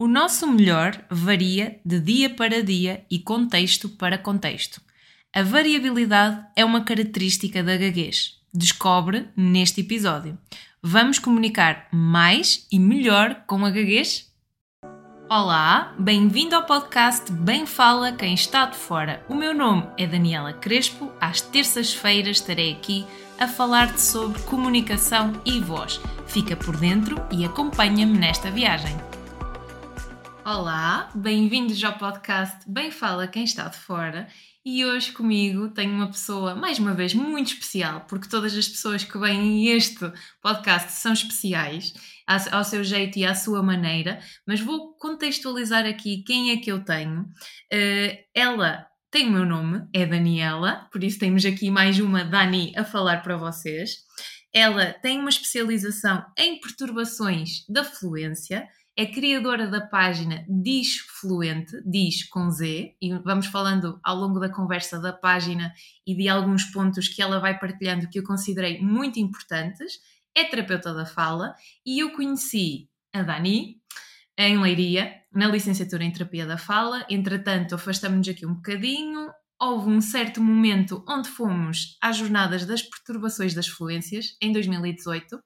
O nosso melhor varia de dia para dia e contexto para contexto. A variabilidade é uma característica da gaguez. Descobre neste episódio. Vamos comunicar mais e melhor com a gaguez? Olá, bem-vindo ao podcast Bem Fala Quem Está de Fora. O meu nome é Daniela Crespo. Às terças-feiras estarei aqui a falar-te sobre comunicação e voz. Fica por dentro e acompanha-me nesta viagem. Olá, bem-vindos ao podcast Bem Fala Quem Está de Fora. E hoje comigo tenho uma pessoa, mais uma vez, muito especial, porque todas as pessoas que vêm a este podcast são especiais, ao seu jeito e à sua maneira, mas vou contextualizar aqui quem é que eu tenho. Uh, ela tem o meu nome, é Daniela, por isso temos aqui mais uma Dani a falar para vocês. Ela tem uma especialização em perturbações da fluência é criadora da página Diz Fluente, Diz com Z, e vamos falando ao longo da conversa da página e de alguns pontos que ela vai partilhando que eu considerei muito importantes. É terapeuta da fala e eu conheci a Dani em Leiria, na licenciatura em terapia da fala. Entretanto, afastamos-nos aqui um bocadinho. Houve um certo momento onde fomos às jornadas das perturbações das fluências, em 2018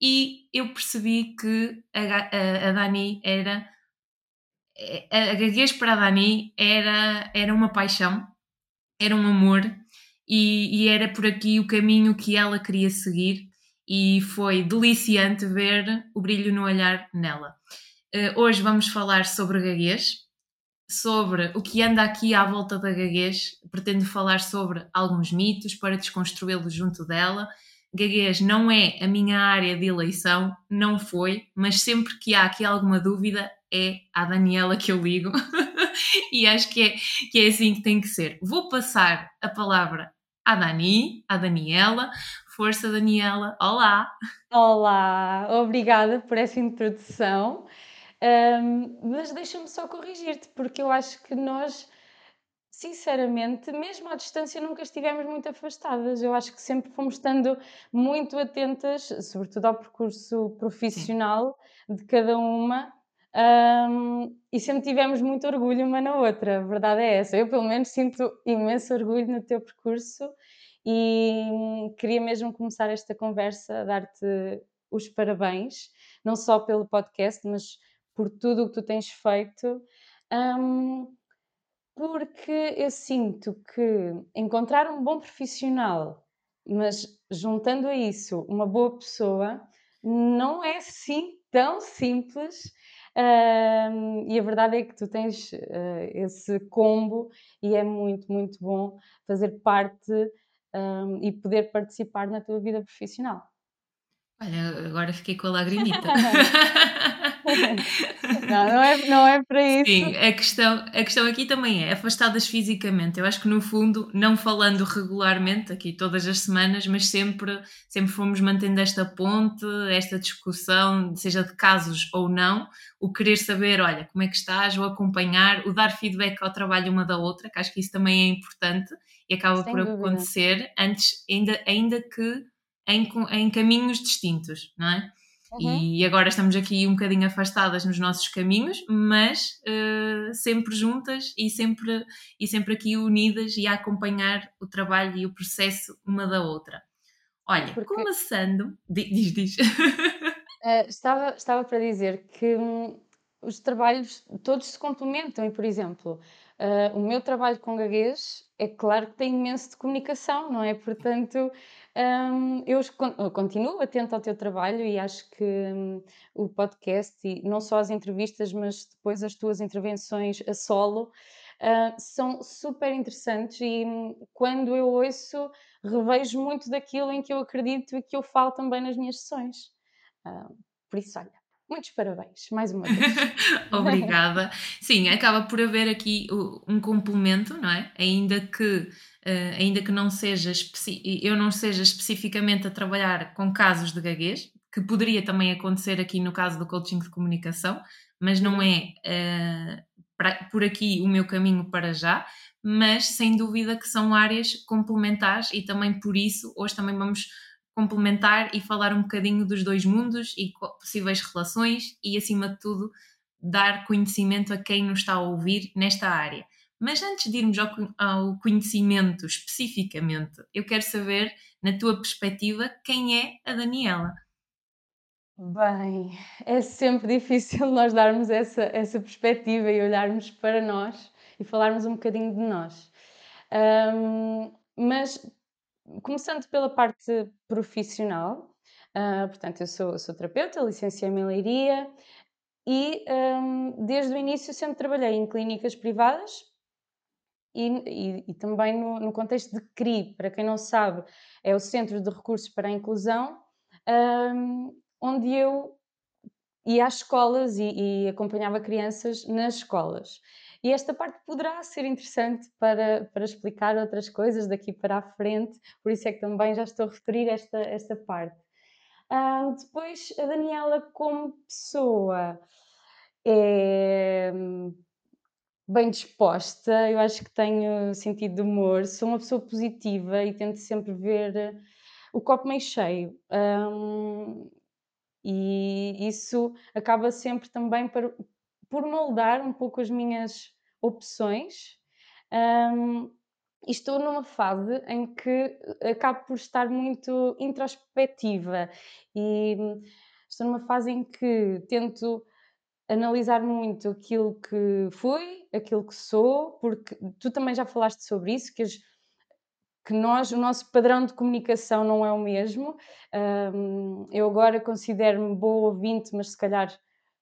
e eu percebi que a, a, a Dani era. A, a gaguez para a Dani era, era uma paixão, era um amor e, e era por aqui o caminho que ela queria seguir e foi deliciante ver o brilho no olhar nela. Uh, hoje vamos falar sobre gaguez, sobre o que anda aqui à volta da gaguez. Pretendo falar sobre alguns mitos para desconstruí-los junto dela gaguez não é a minha área de eleição, não foi, mas sempre que há aqui alguma dúvida é à Daniela que eu ligo e acho que é, que é assim que tem que ser. Vou passar a palavra à Dani, à Daniela. Força, Daniela. Olá! Olá, obrigada por essa introdução. Um, mas deixa-me só corrigir-te, porque eu acho que nós sinceramente, mesmo à distância, nunca estivemos muito afastadas. Eu acho que sempre fomos estando muito atentas, sobretudo ao percurso profissional de cada uma. Um, e sempre tivemos muito orgulho uma na outra, a verdade é essa. Eu, pelo menos, sinto imenso orgulho no teu percurso e queria mesmo começar esta conversa a dar-te os parabéns, não só pelo podcast, mas por tudo o que tu tens feito. Um, porque eu sinto que encontrar um bom profissional, mas juntando a isso uma boa pessoa, não é assim tão simples. Uh, e a verdade é que tu tens uh, esse combo e é muito, muito bom fazer parte um, e poder participar na tua vida profissional. Olha, agora fiquei com a lagrimita. não, não é, não é para isso. Sim, a questão, a questão aqui também é afastadas fisicamente. Eu acho que no fundo, não falando regularmente, aqui todas as semanas, mas sempre, sempre fomos mantendo esta ponte, esta discussão, seja de casos ou não, o querer saber, olha, como é que estás, o acompanhar, o dar feedback ao trabalho uma da outra, que acho que isso também é importante e acaba Sem por dúvida. acontecer antes, ainda, ainda que em, em caminhos distintos, não é? Uhum. E agora estamos aqui um bocadinho afastadas nos nossos caminhos, mas uh, sempre juntas e sempre, e sempre aqui unidas e a acompanhar o trabalho e o processo uma da outra. Olha, Porque... começando. Diz, diz. Uh, estava, estava para dizer que hum, os trabalhos todos se complementam e, por exemplo, uh, o meu trabalho com gaguez é claro que tem imenso de comunicação, não é? Portanto, um, eu continuo atento ao teu trabalho e acho que um, o podcast, e não só as entrevistas, mas depois as tuas intervenções a solo, uh, são super interessantes e um, quando eu ouço, revejo muito daquilo em que eu acredito e que eu falo também nas minhas sessões. Uh, por isso, olha, Muitos parabéns, mais uma vez. Obrigada. Sim, acaba por haver aqui um complemento, não é? Ainda que, uh, ainda que não seja eu não seja especificamente a trabalhar com casos de gaguez, que poderia também acontecer aqui no caso do coaching de comunicação, mas não é uh, pra, por aqui o meu caminho para já, mas sem dúvida que são áreas complementares e também por isso hoje também vamos complementar e falar um bocadinho dos dois mundos e possíveis relações e, acima de tudo, dar conhecimento a quem nos está a ouvir nesta área. Mas antes de irmos ao, conhecimento especificamente, eu quero saber, na tua perspectiva, quem é a Daniela? Bem, é sempre difícil nós darmos essa, essa perspectiva e olharmos para nós e falarmos um bocadinho de nós. Um, mas começando pela parte profissional, uh, portanto, eu sou, sou terapeuta, licenciei-me em Leiria e um, desde o início sempre trabalhei em clínicas privadas e, e, e também no, no, contexto de CRI, para quem não sabe, é o Centro de Recursos para a Inclusão, um, onde eu ia às escolas e, e acompanhava crianças nas escolas. E esta parte poderá ser interessante para, para explicar outras coisas daqui para a frente, por isso é que também já estou a referir esta, esta parte. Uh, depois, a Daniela, como pessoa, é bem disposta, eu acho que tenho sentido de humor, sou uma pessoa positiva e tento sempre ver o copo meio cheio. Um, e isso acaba sempre também por, moldar um pouco as minhas opções. Um, e estou numa fase em que acabo por estar muito introspectiva e estou numa fase em que tento analisar muito aquilo que fui, aquilo que sou, porque tu também já falaste sobre isso, que, as, que nós, o nosso padrão de comunicação não é o mesmo. Um, eu agora considero-me boa ouvinte, mas se calhar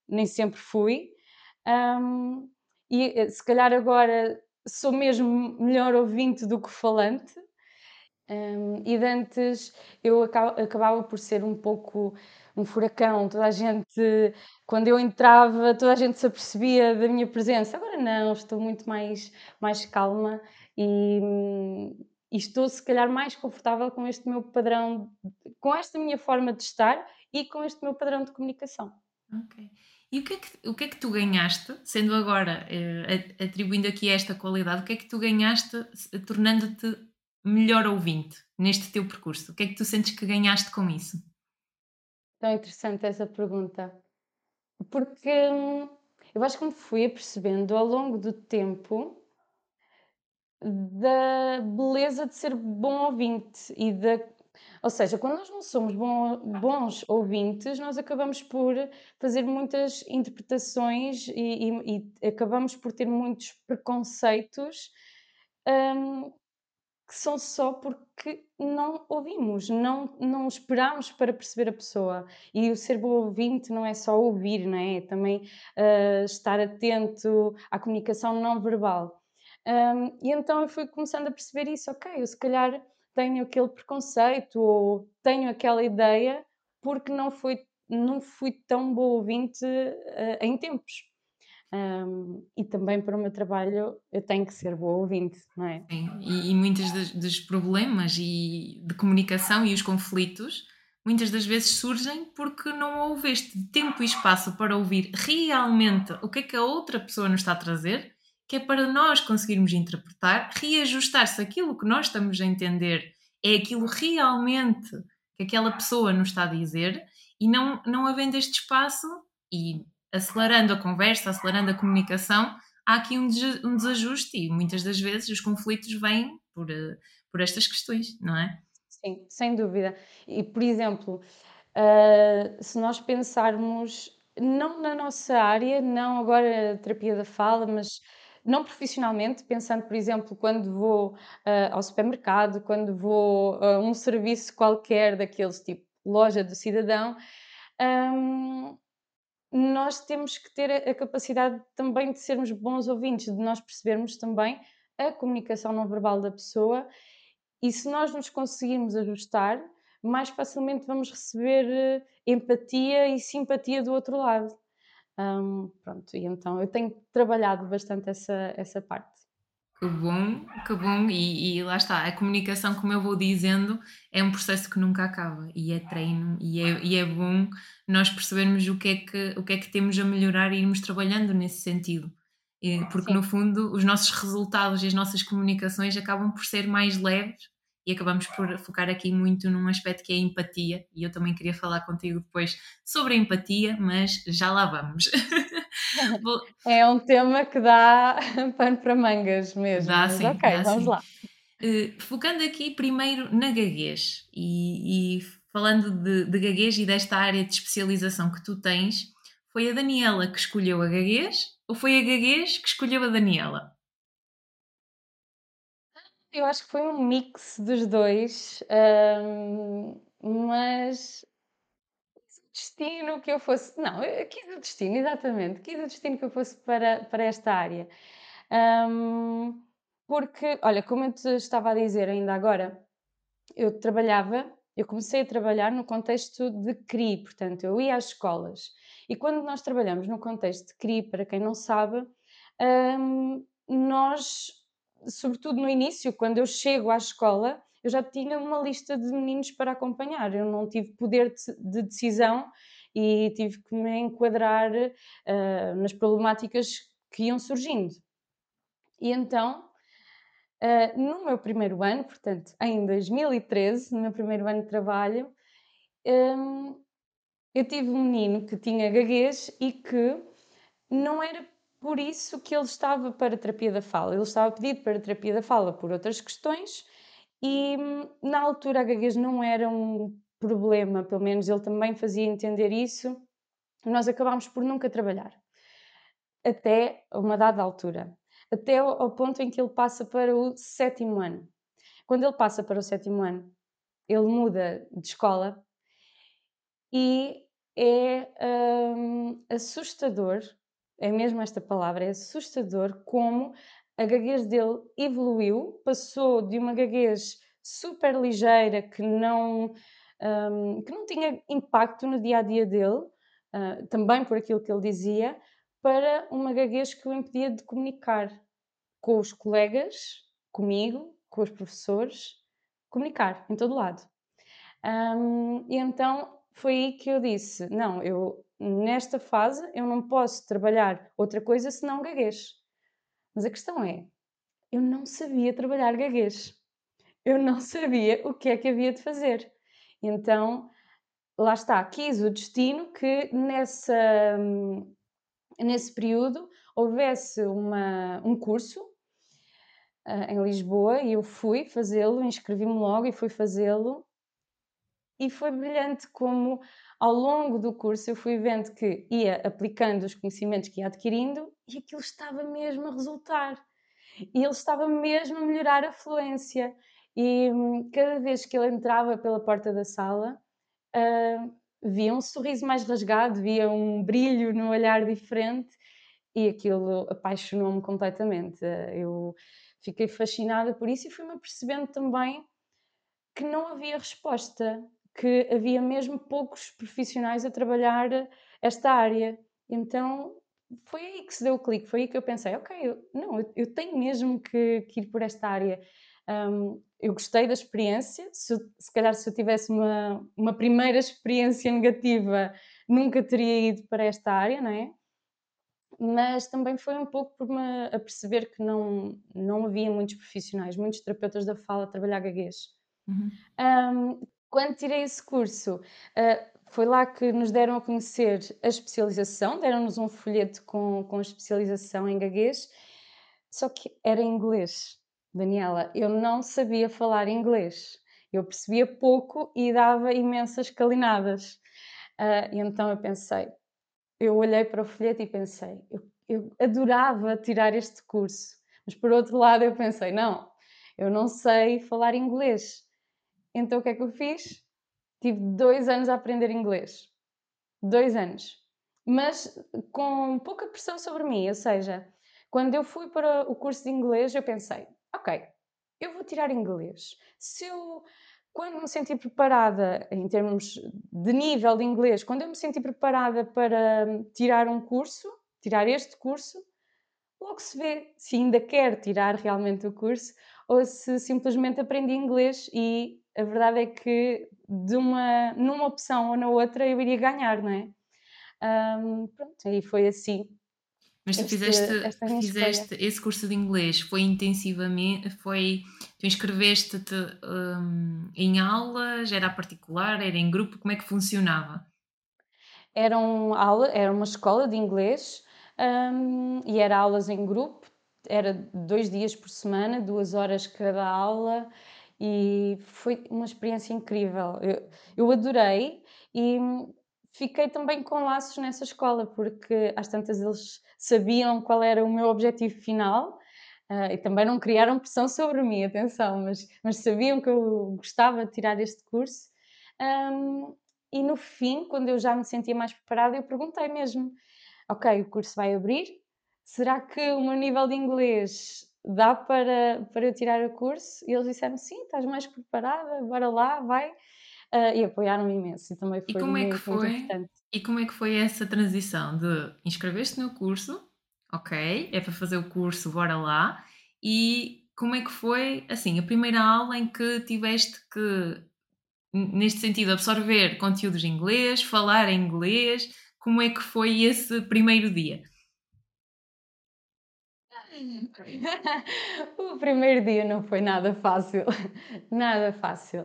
nem sempre fui. Um, e eh, se calhar agora sou mesmo melhor ouvinte do que falante. Um, e de antes eu acabava por ser um pouco um furacão, toda a gente, quando eu entrava, toda a gente se apercebia da minha presença. Agora não, estou muito mais, mais calma e, e estou se calhar mais confortável com este meu padrão, com esta minha forma de estar e com este meu padrão de comunicação. Ok. E o que, é que, o que é que tu ganhaste, sendo agora, eh, atribuindo aqui esta qualidade, o que é que tu ganhaste tornando-te melhor ouvinte neste teu percurso? O que é que tu sentes que ganhaste com isso? Tão interessante essa pergunta. Porque eu acho que me fui apercebendo ao longo do tempo da beleza de ser bom ouvinte e da ou seja, quando nós não somos bons ouvintes, nós acabamos por fazer muitas interpretações e, e, e acabamos por ter muitos preconceitos um, que são só porque não ouvimos, não, não esperamos para perceber a pessoa. E o ser bom ouvinte não é só ouvir, não é? é também uh, estar atento à comunicação não verbal. Um, e então eu fui começando a perceber isso, ok, eu se calhar tenho aquele preconceito ou tenho aquela ideia porque não fui, não fui tão boa ouvinte uh, em tempos. Um, e também para o meu trabalho eu tenho que ser boa ouvinte, não é? Sim, e, e muitos dos, dos, problemas e de comunicação e os conflitos muitas das vezes surgem porque não houve este tempo e espaço para ouvir realmente o que é que a outra pessoa nos está a trazer que é para nós conseguirmos interpretar, reajustar se aquilo que nós estamos a entender é aquilo realmente que aquela pessoa nos está a dizer e não, não havendo este espaço e acelerando a conversa, acelerando a comunicação, há aqui um, um desajuste e muitas das vezes os conflitos vêm por, eh, por estas questões, não é? Sim, sem dúvida. E, por exemplo, uh, se nós pensarmos, não na nossa área, não agora a terapia da fala, mas não profissionalmente, pensando, por exemplo, quando vou uh, ao supermercado, quando vou a um serviço qualquer daqueles tipo loja do cidadão, um, nós temos que ter a capacidade também de sermos bons ouvintes, de nós percebermos também a comunicação não verbal da pessoa e se nós nos conseguirmos ajustar, mais facilmente vamos receber eh, empatia e simpatia do outro lado. Um, pronto, e então eu tenho trabalhado bastante essa, essa parte. Que bom, que bom, e, e, lá está, a comunicação, como eu vou dizendo, é um processo que nunca acaba e é treino e é, e é bom nós percebermos o que, é que, o que é que temos a melhorar e irmos trabalhando nesse sentido. Porque Sim. no fundo os nossos resultados e as nossas comunicações acabam por ser mais leves e acabamos por focar aqui muito num aspecto que é a empatia, e eu também queria falar contigo depois sobre a empatia, mas já lá vamos. É um tema que dá pano para mangas mesmo, dá sim, ok, dá vamos sim. lá. Uh, focando aqui primeiro na gaguez e, e falando de, de gaguez e desta área de especialização que tu tens, foi a Daniela que escolheu a gaguez ou foi a gaguez que escolheu a Daniela? Eu acho que foi um mix dos dois, mas destino que eu fosse. Não, eu quis o destino, exatamente. Quis o destino que eu fosse para, para esta área. Porque, olha, como eu te estava a dizer ainda agora, eu trabalhava, eu comecei a trabalhar no contexto de CRI, portanto, eu ia às escolas. E quando nós trabalhamos no contexto de CRI, para quem não sabe, nós, sobretudo no início, quando eu chego à escola, eu já tinha uma lista de meninos para acompanhar, eu não tive poder de decisão e tive que me enquadrar uh, nas problemáticas que iam surgindo. E então, uh, no meu primeiro ano, portanto, em 2013, no meu primeiro ano de trabalho, um, eu tive um menino que tinha gaguez e que não era por isso que ele estava para terapia da fala. Ele estava pedido para terapia da fala por outras questões e na altura a gaguez não era um problema, pelo menos ele também fazia entender isso. Nós acabámos por nunca trabalhar. Até uma dada altura. Até ao ponto em que ele passa para o sétimo ano. Quando ele passa para o sétimo ano, ele muda de escola e é hum, assustador, é mesmo esta palavra, é assustador como a gaguez dele evoluiu, passou de uma gaguez super ligeira que não, um, que não tinha impacto no dia a dia dele, uh, também por aquilo que ele dizia, para uma gaguez que o impedia de comunicar com os colegas, comigo, com os professores, comunicar em todo lado. Um, e então foi aí que eu disse: não, eu nesta fase eu não posso trabalhar outra coisa senão gaguez. Mas a questão é, eu não sabia trabalhar gaguez. Eu não sabia o que é que havia de fazer. Então, lá está, quis o destino que nessa, nesse período houvesse uma, um curso uh, em Lisboa e eu fui fazê-lo, inscrevi-me logo e fui fazê-lo. E foi brilhante como ao longo do curso eu fui vendo que ia aplicando os conhecimentos que ia adquirindo e aquilo estava mesmo a resultar. E ele estava mesmo a melhorar a fluência. E hum, cada vez que ele entrava pela porta da sala, uh, via um sorriso mais rasgado, via um brilho no olhar diferente e aquilo apaixonou-me completamente. Eu fiquei fascinada por isso e fui-me apercebendo também que não havia resposta que havia mesmo poucos profissionais a trabalhar esta área. Então foi aí que se deu o clique, foi aí que eu pensei, ok, eu, não, eu, eu tenho mesmo que, que, ir por esta área. Um, eu gostei da experiência, se, se calhar se eu tivesse uma, uma primeira experiência negativa, nunca teria ido para esta área, não é? Mas também foi um pouco por me aperceber que não, não havia muitos profissionais, muitos terapeutas da fala a trabalhar gaguez. Uhum. Um, quando tirei esse curso, uh, foi lá que nos deram a conhecer a especialização, deram-nos um folheto com, com especialização em gaguez, só que era em inglês. Daniela, eu não sabia falar inglês. Eu percebia pouco e dava imensas calinadas. Uh, e então eu pensei, eu olhei para o folheto e pensei, eu, eu adorava tirar este curso. Mas por outro lado eu pensei, não, eu não sei falar inglês. Então o que é que eu fiz? Tive dois anos a aprender inglês. Dois anos. Mas com pouca pressão sobre mim, ou seja, quando eu fui para o curso de inglês, eu pensei, ok, eu vou tirar inglês. Se eu, quando me senti preparada, em termos de nível de inglês, quando eu me senti preparada para tirar um curso, tirar este curso, logo se vê se ainda quer tirar realmente o curso ou se simplesmente aprendi inglês e a verdade é que de uma, numa opção ou na outra eu iria ganhar, não é? Um, pronto, aí foi assim. Mas tu este, fizeste, fizeste esse curso de inglês, foi intensivamente, foi, tu inscreveste-te um, em aulas, era particular, era em grupo, como é que funcionava? Era, um aula, era uma escola de inglês um, e era aulas em grupo, era dois dias por semana, duas horas cada aula, e foi uma experiência incrível. Eu, eu adorei e fiquei também com laços nessa escola, porque às tantas eles sabiam qual era o meu objetivo final. Uh, e também não criaram pressão sobre mim, atenção, mas, mas sabiam que eu gostava de tirar este curso. Um, e no fim, quando eu já me sentia mais preparada, eu perguntei mesmo: Ok, o curso vai abrir, será que o meu nível de inglês dá para, para eu tirar o curso? E eles disseram: Sim, estás mais preparada, bora lá, vai. Uh, e apoiaram-me imenso. E também foi e como muito, é que foi, importante. E como é que foi essa transição de inscreveste no curso, ok, é para fazer o curso, bora lá, e como é que foi, assim, a primeira aula em que tiveste que, neste sentido, absorver conteúdos em inglês, falar em inglês, como é que foi esse primeiro dia? o primeiro dia não foi nada fácil, nada fácil.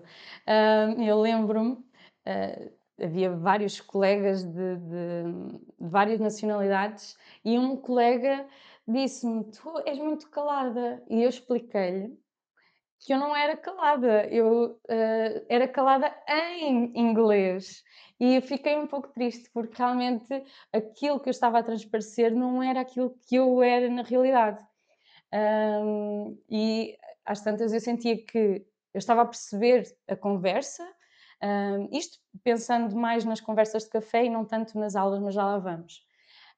Uh, eu lembro-me, uh, havia vários colegas de, de, de, várias nacionalidades e um colega disse-me: Tu és muito calada. E eu expliquei-lhe que eu não era calada, eu uh, era calada em inglês. E fiquei um pouco triste porque realmente aquilo que eu estava a transparecer não era aquilo que eu era na realidade. Um, e às tantas eu sentia que eu estava a perceber a conversa, um, isto pensando mais nas conversas de café e não tanto nas aulas, mas já lá vamos.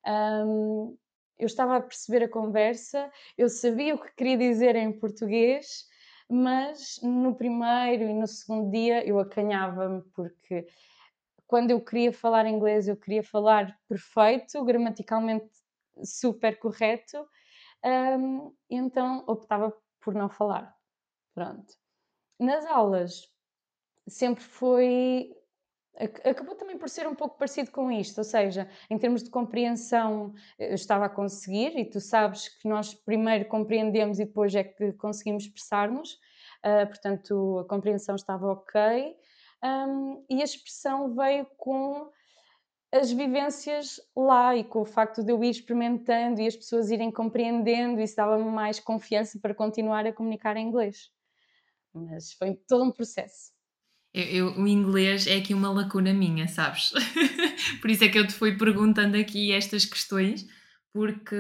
Um, eu estava a perceber a conversa, eu sabia o que queria dizer em português, mas no primeiro e no segundo dia eu acanhava-me porque quando eu queria falar inglês, eu queria falar perfeito, gramaticalmente super correto, um, então optava por não falar. Pronto. Nas aulas sempre foi. Acabou também por ser um pouco parecido com isto, ou seja, em termos de compreensão, eu estava a conseguir, e tu sabes que nós primeiro compreendemos e depois é que conseguimos expressar-nos, uh, portanto a compreensão estava ok, um, e a expressão veio com as vivências lá e com o facto de eu ir experimentando e as pessoas irem compreendendo, isso dava-me mais confiança para continuar a comunicar em inglês. Mas foi todo um processo. Eu, eu, o inglês é aqui uma lacuna minha, sabes? Por isso é que eu te fui perguntando aqui estas questões, porque.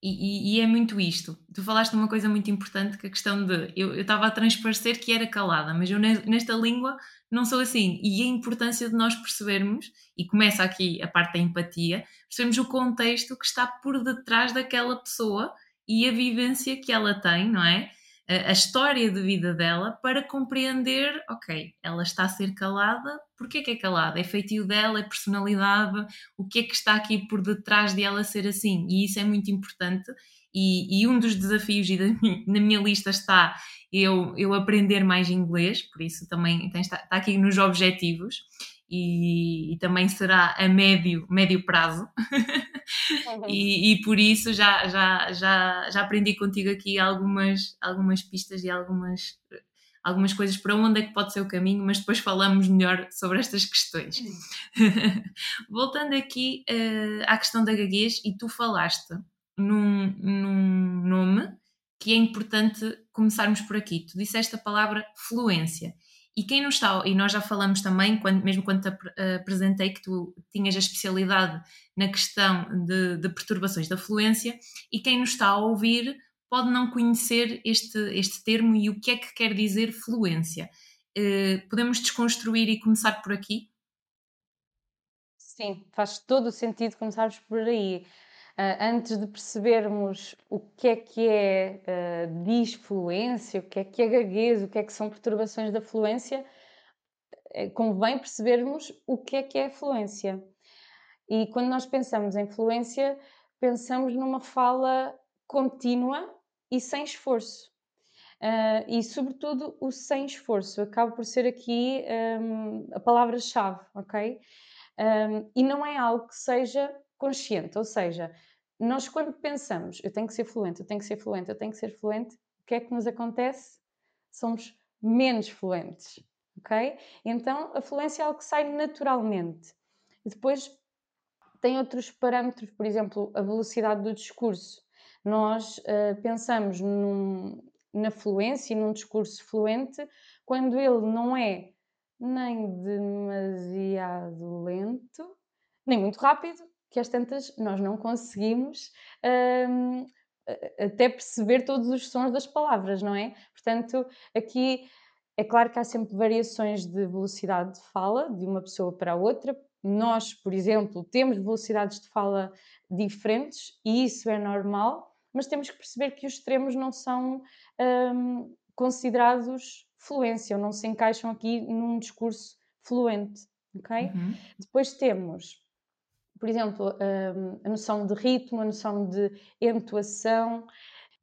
E, e, é muito isto. Tu falaste uma coisa muito importante, que a questão de. Eu estava a transparecer que era calada, mas eu nesta língua não sou assim. E a importância de nós percebermos, e começa aqui a parte da empatia, percebermos o contexto que está por detrás daquela pessoa e a vivência que ela tem, não é? A, história de vida dela para compreender, ok, ela está a ser calada, porquê que é calada? É feitio dela, é personalidade, o que é que está aqui por detrás de ela ser assim? E isso é muito importante. E, e um dos desafios, e da, na minha lista está eu, eu aprender mais inglês, por isso também tem, está, está aqui nos objetivos e, e, também será a médio, médio prazo. Uhum. e, e, por isso já, já, já, já aprendi contigo aqui algumas, algumas pistas e algumas, algumas coisas para onde é que pode ser o caminho, mas depois falamos melhor sobre estas questões. Voltando aqui uh, à questão da gaguez, e tu falaste num, num nome que é importante começarmos por aqui. Tu disseste a palavra fluência. E quem não está, e nós já falamos também, quando, mesmo quando te apresentei que tu tinhas a especialidade na questão de, de perturbações da fluência, e quem nos está a ouvir pode não conhecer este, este termo e o que é que quer dizer fluência. Uh, podemos desconstruir e começar por aqui? Sim, faz todo o sentido começarmos por aí. Uh, antes de percebermos o que é que é uh, disfluência, o que é que é gaguez, o que é que são perturbações da fluência, uh, convém percebermos o que é que é fluência. E quando nós pensamos em fluência, pensamos numa fala contínua e sem esforço. Uh, e, sobretudo, o sem esforço acaba por ser aqui um, a palavra-chave, ok? Um, e não é algo que seja consciente, ou seja, nós quando pensamos eu tenho que ser fluente, eu tenho que ser fluente, eu tenho que ser fluente, o que é que nos acontece? Somos menos fluentes, ok? Então a fluência é algo que sai naturalmente. Depois, tem outros parâmetros, por exemplo, a velocidade do discurso. Nós uh, pensamos num, na fluência e num discurso fluente quando ele não é nem demasiado lento, nem muito rápido, que às tantas nós não conseguimos um, até perceber todos os sons das palavras, não é? Portanto, aqui é claro que há sempre variações de velocidade de fala de uma pessoa para a outra. Nós, por exemplo, temos velocidades de fala diferentes e isso é normal, mas temos que perceber que os extremos não são um, considerados fluência, ou não se encaixam aqui num discurso fluente, ok? Uhum. Depois temos, por exemplo, um, a noção de ritmo, a noção de entoação.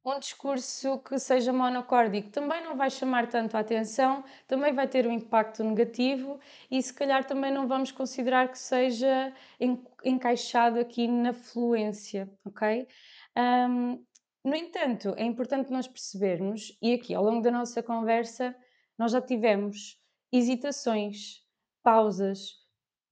Um discurso que seja monocórdico também não vai chamar tanto a atenção, também vai ter um impacto negativo e se calhar também não vamos considerar que seja encaixado aqui na fluência, ok? Um, no entanto, é importante nós percebermos, e aqui ao longo da nossa conversa, nós já tivemos hesitações, pausas,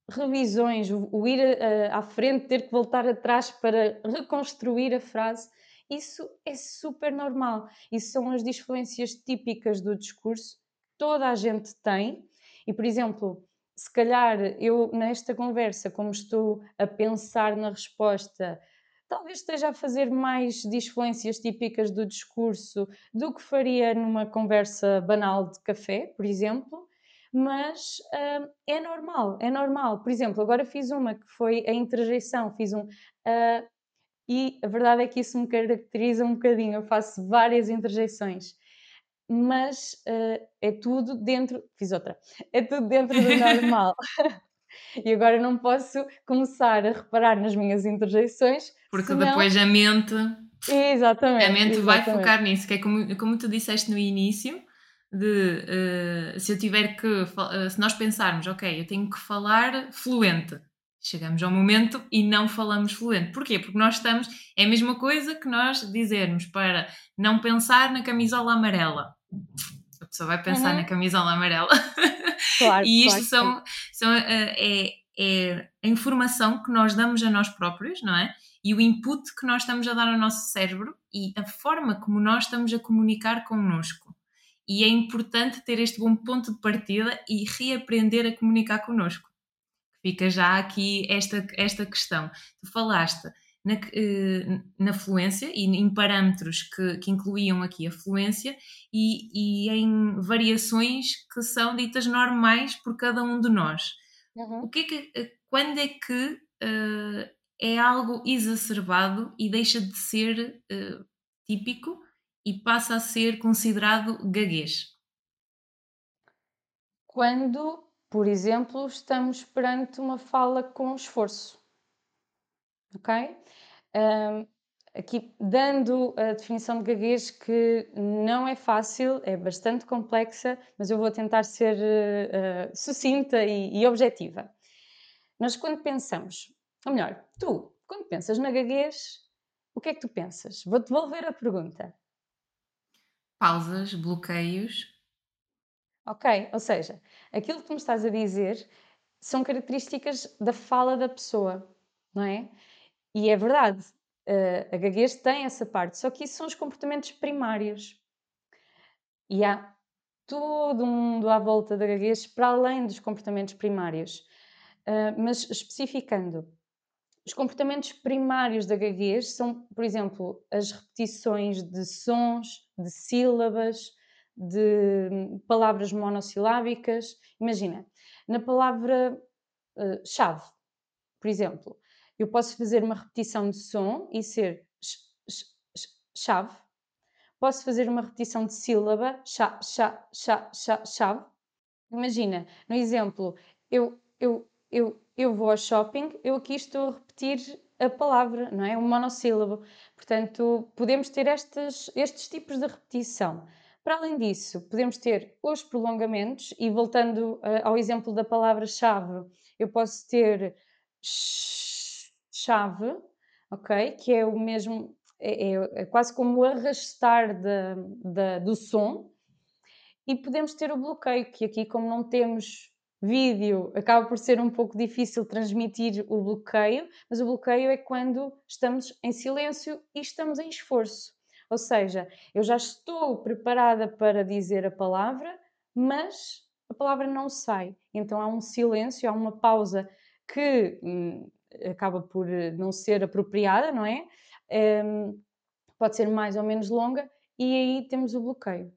revisões, o, ir uh, à frente, ter que voltar atrás para reconstruir a frase. Isso é super normal. Isso são as disfluências típicas do discurso, toda a gente tem. E, por exemplo, se calhar eu nesta conversa, como estou a pensar na resposta, talvez esteja a fazer mais disfluências típicas do discurso do que faria numa conversa banal de café, por exemplo, mas uh, é normal, é normal. Por exemplo, agora fiz uma que foi a interjeição, fiz um uh, e a verdade é que isso me caracteriza um bocadinho, eu faço várias interjeições. Mas uh, é tudo dentro. Fiz outra. É tudo dentro do normal. E agora não posso começar a reparar nas minhas interjeições. Porque senão... depois a mente. Exatamente. A mente exatamente. vai focar nisso, que é como, como tu disseste no início, de uh, se eu tiver que. Uh, se nós pensarmos, ok, eu tenho que falar fluente. Chegamos ao momento e não falamos fluente. Porquê? Porque nós estamos. É a mesma coisa que nós dizermos para não pensar na camisola amarela. A pessoa vai pensar uhum. na camisola amarela. Claro, e isto claro, são, são uh, é, é a informação que nós damos a nós próprios, não é? E o input que nós estamos a dar ao nosso cérebro e a forma como nós estamos a comunicar connosco. E é importante ter este bom ponto de partida e reaprender a comunicar connosco. Fica já aqui esta, esta questão. Tu falaste na, eh, na fluência e em parâmetros que, que incluíam aqui a fluência e, e, em variações que são ditas normais por cada um de nós. Uhum. O que é que, eh, quando é que uh, é algo exacerbado e deixa de ser uh, típico e passa a ser considerado gaguez? Quando, por exemplo, estamos perante uma fala com esforço. Ok? Um, aqui dando a definição de gaguez que não é fácil, é bastante complexa, mas eu vou tentar ser uh, sucinta e, e, objetiva. Nós quando pensamos, ou melhor, tu, quando pensas na gaguez, o que é que tu pensas? Vou devolver a pergunta. Pausas, bloqueios. Ok, ou seja, aquilo que tu me estás a dizer são características da fala da pessoa, não é? E é verdade, a gaguez tem essa parte, só que isso são os comportamentos primários. E há todo mundo à volta da gaguez para além dos comportamentos primários. mas especificando, os comportamentos primários da gaguez são, por exemplo, as repetições de sons, de sílabas, de hum, palavras monossilábicas. Imagina, na palavra uh, chave, por exemplo, eu posso fazer uma repetição de som e ser chave. Posso fazer uma repetição de sílaba, chá, chá, chá, chá, chave. Imagina, no exemplo, eu, eu, eu, eu vou ao shopping, eu aqui estou a repetir a palavra, não é? Um monossílabo. Portanto, podemos ter estes, estes tipos de repetição. Para além disso, podemos ter os prolongamentos, e voltando uh, ao exemplo da palavra-chave, eu posso ter chave, ok? Que é o mesmo, é, é, é quase como o arrastar de, de, do som. E podemos ter o bloqueio, que aqui, como não temos vídeo acaba por ser um pouco difícil transmitir o bloqueio, mas o bloqueio é quando estamos em silêncio e estamos em esforço. Ou seja, eu já estou preparada para dizer a palavra, mas a palavra não sai. Então há um silêncio, há uma pausa que hum, acaba por não ser apropriada, não é? Um, pode ser mais ou menos longa, e aí temos o bloqueio.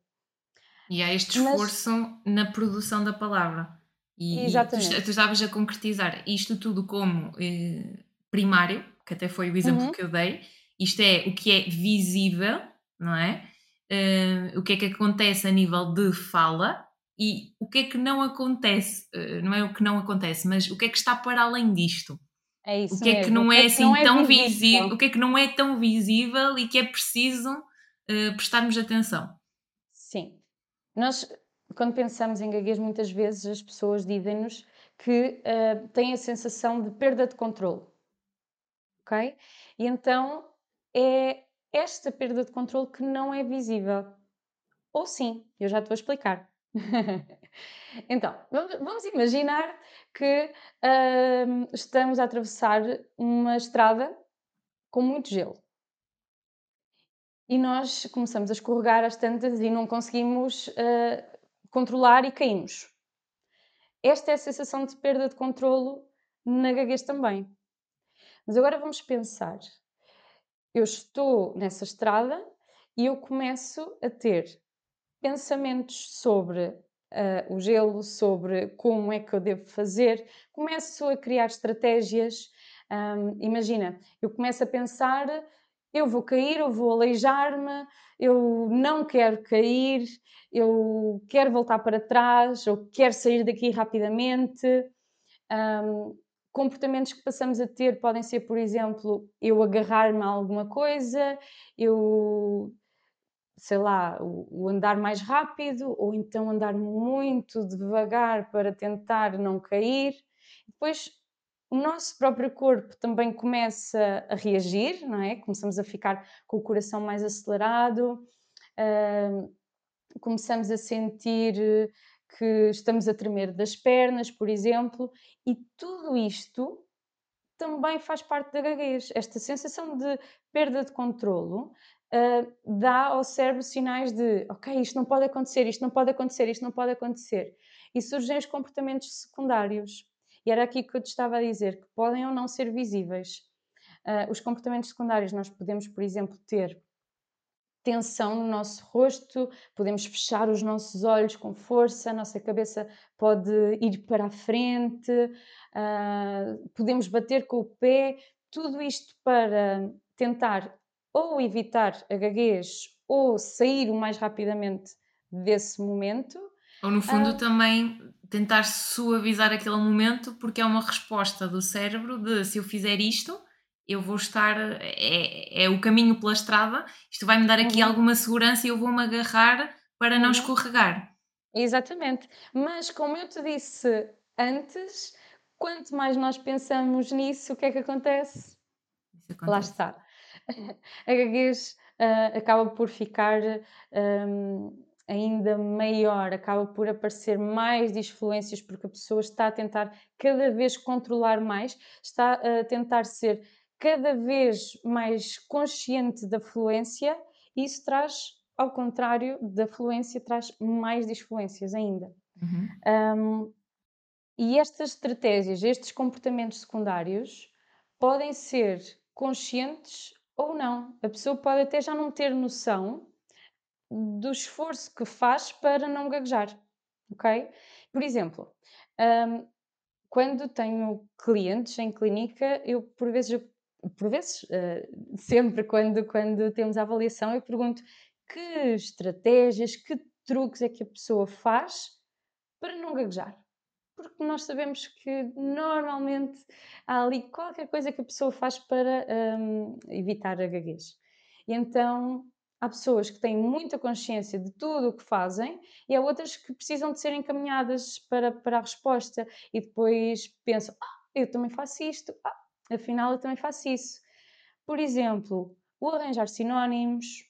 E há este esforço Mas... na produção da palavra. E, Exatamente. E tu, tu estavas a concretizar isto tudo como eh, primário, que até foi o exemplo uhum. que eu dei. Isto é o que é visível, não é? Uh, o que é que acontece a nível de fala e o que é que não acontece, uh, não é o que não acontece, mas o que é que está para além disto. É isso o que é que não é, é assim não é tão visível. visível, o que é que não é tão visível e que é preciso uh, prestarmos atenção. Sim. Nós, quando pensamos em gaguez, muitas vezes as pessoas dizem-nos que uh, têm a sensação de perda de controle. Ok? E então é esta perda de controle que não é visível. Ou sim, eu já te vou explicar. então, vamos imaginar que uh, estamos a atravessar uma estrada com muito gelo. E nós começamos a escorregar às tantas e não conseguimos uh, controlar e caímos. Esta é a sensação de perda de controlo na gaguez também. Mas agora vamos pensar. Eu estou nessa estrada e eu começo a ter pensamentos sobre uh, o gelo, sobre como é que eu devo fazer, começo a criar estratégias. Um, imagina, eu começo a pensar: eu vou cair, eu vou aleijar-me, eu não quero cair, eu quero voltar para trás, eu quero sair daqui rapidamente. Um, comportamentos que passamos a ter podem ser, por exemplo, eu agarrar-me a alguma coisa, eu sei lá, o, andar mais rápido ou então andar muito devagar para tentar não cair. Depois o nosso próprio corpo também começa a reagir, não é? Começamos a ficar com o coração mais acelerado, uh, começamos a sentir que estamos a tremer das pernas, por exemplo, e tudo isto também faz parte da gaguez. Esta sensação de perda de controlo uh, dá ao cérebro sinais de ok, isto não pode acontecer, isto não pode acontecer, isto não pode acontecer. E surgem os comportamentos secundários. E era aqui que eu te estava a dizer, que podem ou não ser visíveis. Uh, os comportamentos secundários nós podemos, por exemplo, ter tensão no nosso rosto, podemos fechar os nossos olhos com força, a nossa cabeça pode ir para a frente, uh, podemos bater com o pé, tudo isto para tentar ou evitar a gaguez ou sair o mais rapidamente desse momento. Ou no fundo uh, também tentar suavizar aquele momento porque é uma resposta do cérebro de se eu fizer isto eu vou estar é, é o caminho pela estrada isto vai me dar aqui uhum. alguma segurança e eu vou-me agarrar para não uhum. escorregar exatamente mas como eu te disse antes quanto mais nós pensamos nisso o que é que acontece, acontece. lá está a gaguez uh, acaba por ficar um, ainda maior, acaba por aparecer mais disfluências, porque a pessoa está a tentar cada vez controlar mais, está a tentar ser cada vez mais consciente da fluência, e isso traz, ao contrário da fluência, traz mais disfluências ainda. Uhum. Um, e estas estratégias, estes comportamentos secundários, podem ser conscientes ou não. A pessoa pode até já não ter noção do esforço que faz para não gaguejar, ok? Por exemplo, um, quando tenho clientes em clínica, eu por vezes, por vezes, uh, sempre quando, quando temos a avaliação, eu pergunto que estratégias, que truques é que a pessoa faz para não gaguejar porque nós sabemos que normalmente há ali qualquer coisa que a pessoa faz para um, evitar a gaguez. E então há pessoas que têm muita consciência de tudo o que fazem e há outras que precisam de ser encaminhadas para, para a resposta e depois pensam: ah, eu também faço isto, ah, afinal eu também faço isso. Por exemplo, o arranjar sinónimos,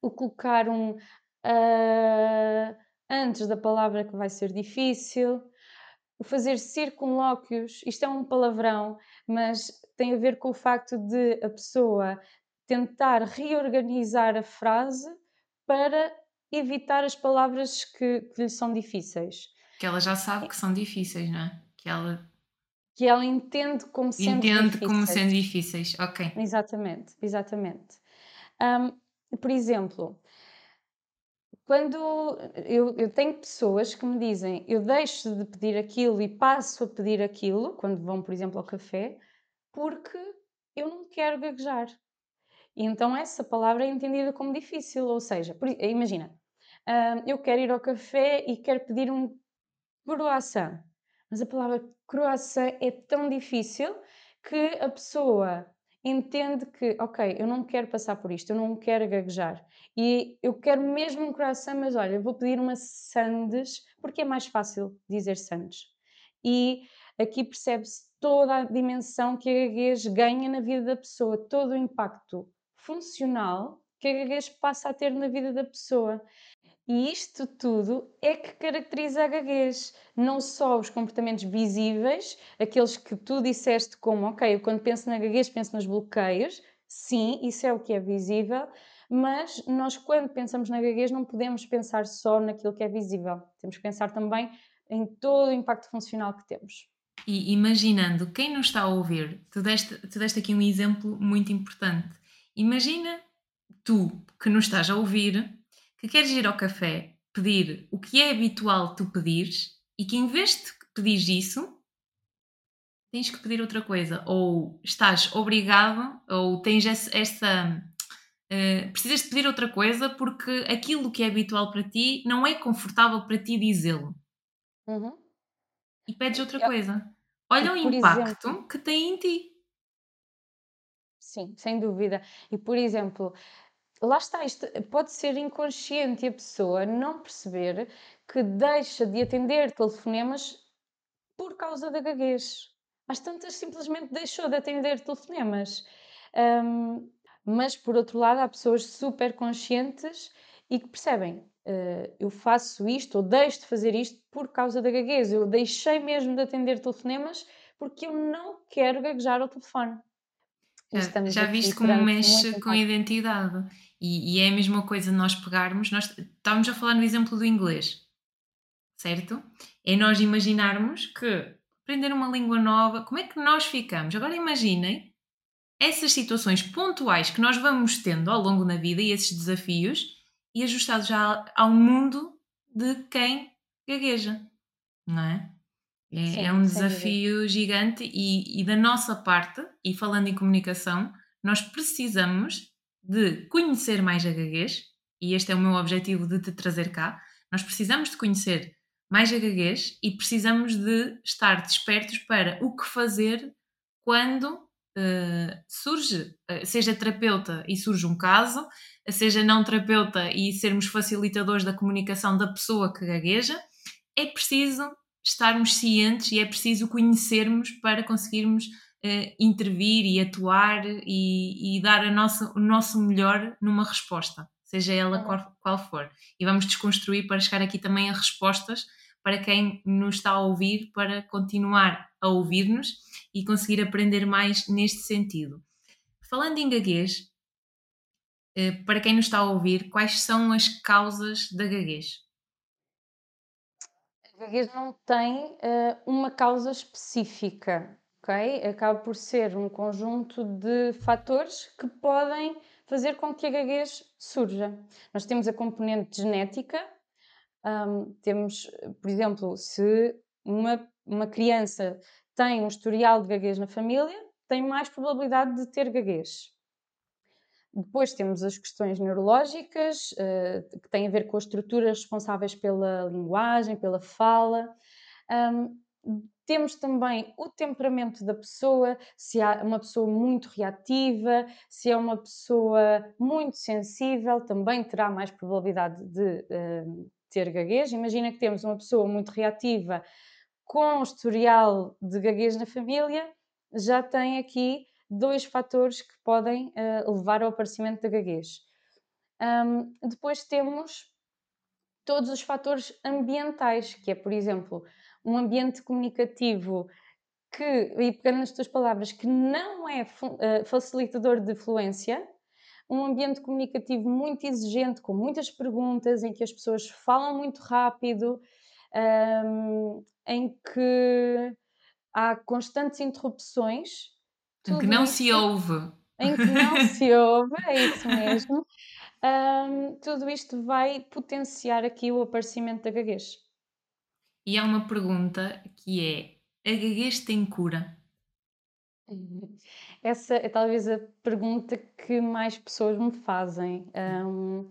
o colocar um uh, antes da palavra que vai ser difícil, o fazer circunlóquios, isto é um palavrão, mas tem a ver com o facto de a pessoa tentar reorganizar a frase para evitar as palavras que, que lhe são difíceis. Que ela já sabe que são difíceis, não é? Que ela que ela entende como sendo entende difíceis. como sendo difíceis, ok. Exatamente, exatamente. Um, por exemplo, quando eu, eu, tenho pessoas que me dizem eu deixo de pedir aquilo e passo a pedir aquilo, quando vão, por exemplo, ao café, porque eu não quero gaguejar. E então essa palavra é entendida como difícil, ou seja, por, imagina, eu quero ir ao café e quero pedir um croissant, mas a palavra croissant é tão difícil que a pessoa entende que, ok, eu não quero passar por isto, eu não quero gaguejar e eu quero mesmo um croissant, mas olha, vou pedir uma sandes porque é mais fácil dizer sandes. E aqui percebe-se toda a dimensão que a gaguez ganha na vida da pessoa, todo o impacto funcional que a gaguez passa a ter na vida da pessoa. E isto tudo é que caracteriza a gaguez, não só os comportamentos visíveis, aqueles que tu disseste como, ok, eu quando penso na gaguez penso nos bloqueios, sim, isso é o que é visível, mas nós quando pensamos na gaguez não podemos pensar só naquilo que é visível, temos que pensar também em todo o impacto funcional que temos. E imaginando quem nos está a ouvir, tu deste, tu deste aqui um exemplo muito importante. Imagina tu que nos estás a ouvir que queres ir ao café pedir o que é habitual tu pedires e que em vez de pedir isso, tens que pedir outra coisa. Ou estás obrigado, ou tens essa. uh, precisas de pedir outra coisa porque aquilo que é habitual para ti não é confortável para ti dizê-lo. Uhum. E pedes outra coisa. Olha o impacto exemplo, que tem em ti. Sim, sem dúvida. E por exemplo, lá está, isto pode ser inconsciente a pessoa não perceber que deixa de atender telefonemas por causa da gaguez. Às tantas simplesmente deixou de atender telefonemas. Um, mas por outro lado, há pessoas super conscientes e que percebem: uh, eu faço isto ou deixo de fazer isto por causa da gaguez. Eu deixei mesmo de atender telefonemas porque eu não quero gaguejar ao telefone. Já, já viste como mexe com a identidade. E, e, é a mesma coisa nós pegarmos, nós estávamos a falar no exemplo do inglês, certo? É nós imaginarmos que aprender uma língua nova, como é que nós ficamos? Agora imaginem essas situações pontuais que nós vamos tendo ao longo da vida e esses desafios e ajustados já ao mundo de quem gagueja, não é? É, Sim, é um desafio gigante e, e da nossa parte, e falando em comunicação, nós precisamos de conhecer mais a gaguez, e este é o meu objetivo de te trazer cá. Nós precisamos de conhecer mais a gaguez e precisamos de estar despertos para o que fazer quando uh, surge, uh, seja terapeuta e surge um caso, seja não terapeuta e sermos facilitadores da comunicação da pessoa que gagueja, é preciso estarmos cientes e é preciso conhecermos para conseguirmos uh, intervir e atuar e, e dar nossa, o nosso melhor numa resposta, seja ela uhum. qual, qual for. E vamos desconstruir para chegar aqui também a respostas para quem nos está a ouvir, para continuar a ouvir-nos e conseguir aprender mais neste sentido. Falando em gaguez, eh, para quem nos está a ouvir, quais são as causas da gaguez? Gaguez não tem uh, uma causa específica ok? Acaba por ser um conjunto de fatores que podem fazer com que a gaguez surja. Nós temos a componente genética, um, temos, por exemplo, se uma, uma criança tem um historial de gaguez na família, tem mais probabilidade de ter gaguez. Depois temos as questões neurológicas, uh, que têm a ver com as estruturas responsáveis pela linguagem, pela fala. Um, temos também o temperamento da pessoa, se há uma pessoa muito reativa, se é uma pessoa muito sensível, também terá mais probabilidade de ter gaguez. Imagina que temos uma pessoa muito reativa com historial de gaguez na família, já tem aqui dois fatores que podem uh, levar ao aparecimento da gaguez. Um, depois temos todos os fatores ambientais, que é, por exemplo, um ambiente comunicativo que, e pegando nas tuas palavras, que não é uh, facilitador de fluência, um ambiente comunicativo muito exigente, com muitas perguntas, em que as pessoas falam muito rápido, um, em que há constantes interrupções. Em que não isso, se ouve. Em que não se ouve, é isso mesmo. Um, tudo isto vai potenciar aqui o aparecimento da gaguez. E há uma pergunta que é: a gaguez tem cura? Essa é talvez a pergunta que mais pessoas me fazem. Um,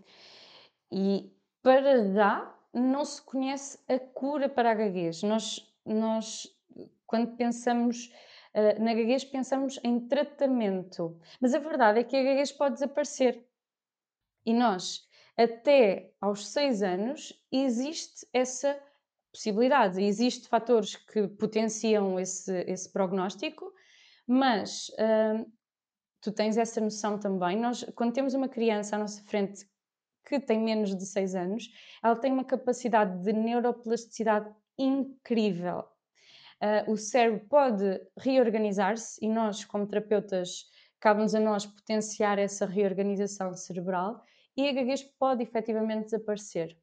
e para já não se conhece a cura para a gaguez. Nós, nós quando pensamos uh, na gaguez, pensamos em tratamento. Mas a verdade é que a gaguez pode desaparecer. E nós, até aos seis anos, existe essa possibilidade. Existem fatores que potenciam esse, esse prognóstico, mas uh, tu tens essa noção também. Nós, quando temos uma criança à nossa frente que tem menos de 6 anos, ela tem uma capacidade de neuroplasticidade incrível. Uh, o cérebro pode reorganizar-se e nós, como terapeutas, cabe-nos a nós potenciar essa reorganização cerebral e a gaguez pode efetivamente desaparecer.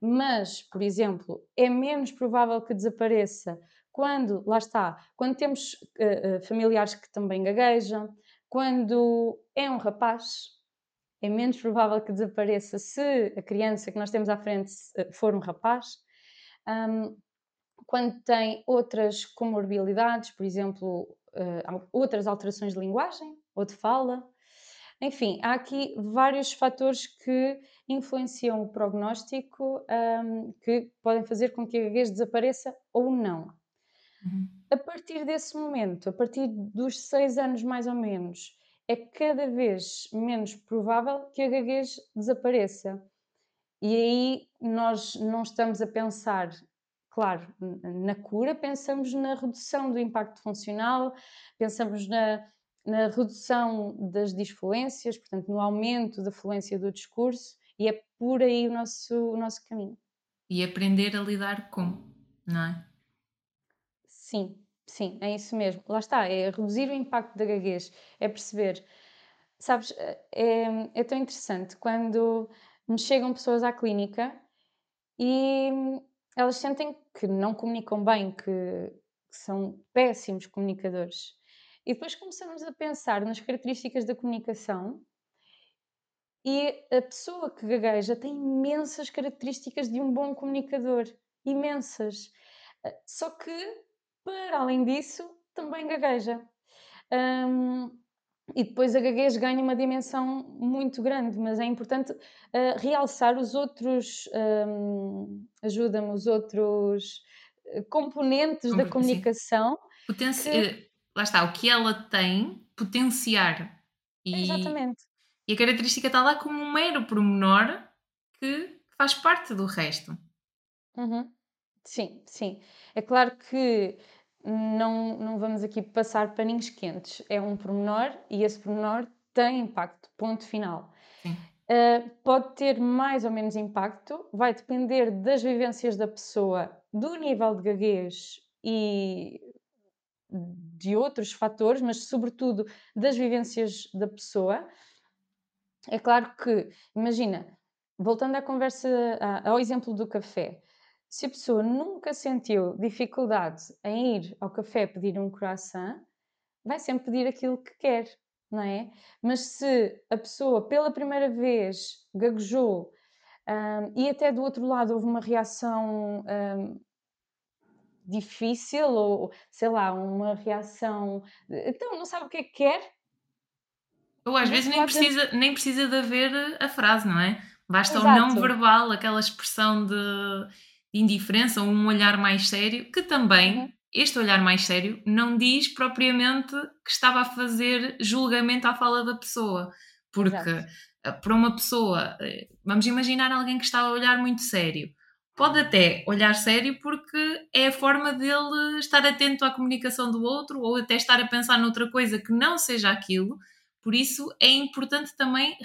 Mas, por exemplo, é menos provável que desapareça quando, lá está, quando temos uh, familiares que também gaguejam, quando é um rapaz, é menos provável que desapareça se a criança que nós temos à frente for um rapaz. Um, quando tem outras comorbilidades, por exemplo, uh, outras alterações de linguagem ou de fala. Enfim, há aqui vários fatores que influenciam o prognóstico um, que podem fazer com que a gaguez desapareça ou não. Uhum. A partir desse momento, a partir dos seis anos mais ou menos, é cada vez menos provável que a gaguez desapareça. E aí nós não estamos a pensar, claro, na cura, pensamos na redução do impacto funcional, pensamos na, na redução das disfluências, portanto, no aumento da fluência do discurso, e é por aí o nosso, o nosso caminho. E aprender a lidar com, não é? Sim, Sim, é isso mesmo. Lá está, é reduzir o impacto da gaguez, é perceber. Sabes, é, é tão interessante quando me chegam pessoas à clínica e elas sentem que não comunicam bem, que, que são péssimos comunicadores. E depois começamos a pensar nas características da comunicação e a pessoa que gagueja tem imensas características de um bom comunicador. Imensas. Só que para além disso, também gagueja. Um, e depois a gaguez ganha uma dimensão muito grande, mas é importante uh, realçar os outros, um, ajuda-me, os outros ah, componentes da comunicação. Potenci que... Eh, lá está, o que ela tem, potenciar. E, Exatamente. E a característica está lá como um mero pormenor que faz parte do resto. Uhum. Sim, sim. É claro que não, não vamos aqui passar paninhos quentes. É um pormenor e esse pormenor tem impacto, ponto final. Uh, pode ter mais ou menos impacto, vai depender das vivências da pessoa, do nível de gaguez e de outros fatores, mas sobretudo das vivências da pessoa. É claro que, imagina, voltando à conversa, ao exemplo do café, se a pessoa nunca sentiu dificuldade em ir ao café pedir um croissant, vai sempre pedir aquilo que quer, não é? Mas se a pessoa pela primeira vez gaguejou um, e até do outro lado houve uma reação um, difícil ou sei lá, uma reação. Então, não sabe o que é que quer? Ou às vezes nem precisa, nem precisa de haver a frase, não é? Basta Exato. o não verbal, aquela expressão de indiferença ou um olhar mais sério, que também, uhum. este olhar mais sério, não diz propriamente que estava a fazer julgamento à fala da pessoa. Porque Exato. Eh, para uma pessoa, eh, vamos imaginar alguém que está a olhar muito sério. Pode até olhar sério porque é a forma dele estar atento à comunicação do outro ou até estar a pensar noutra coisa que não seja aquilo, por isso é importante também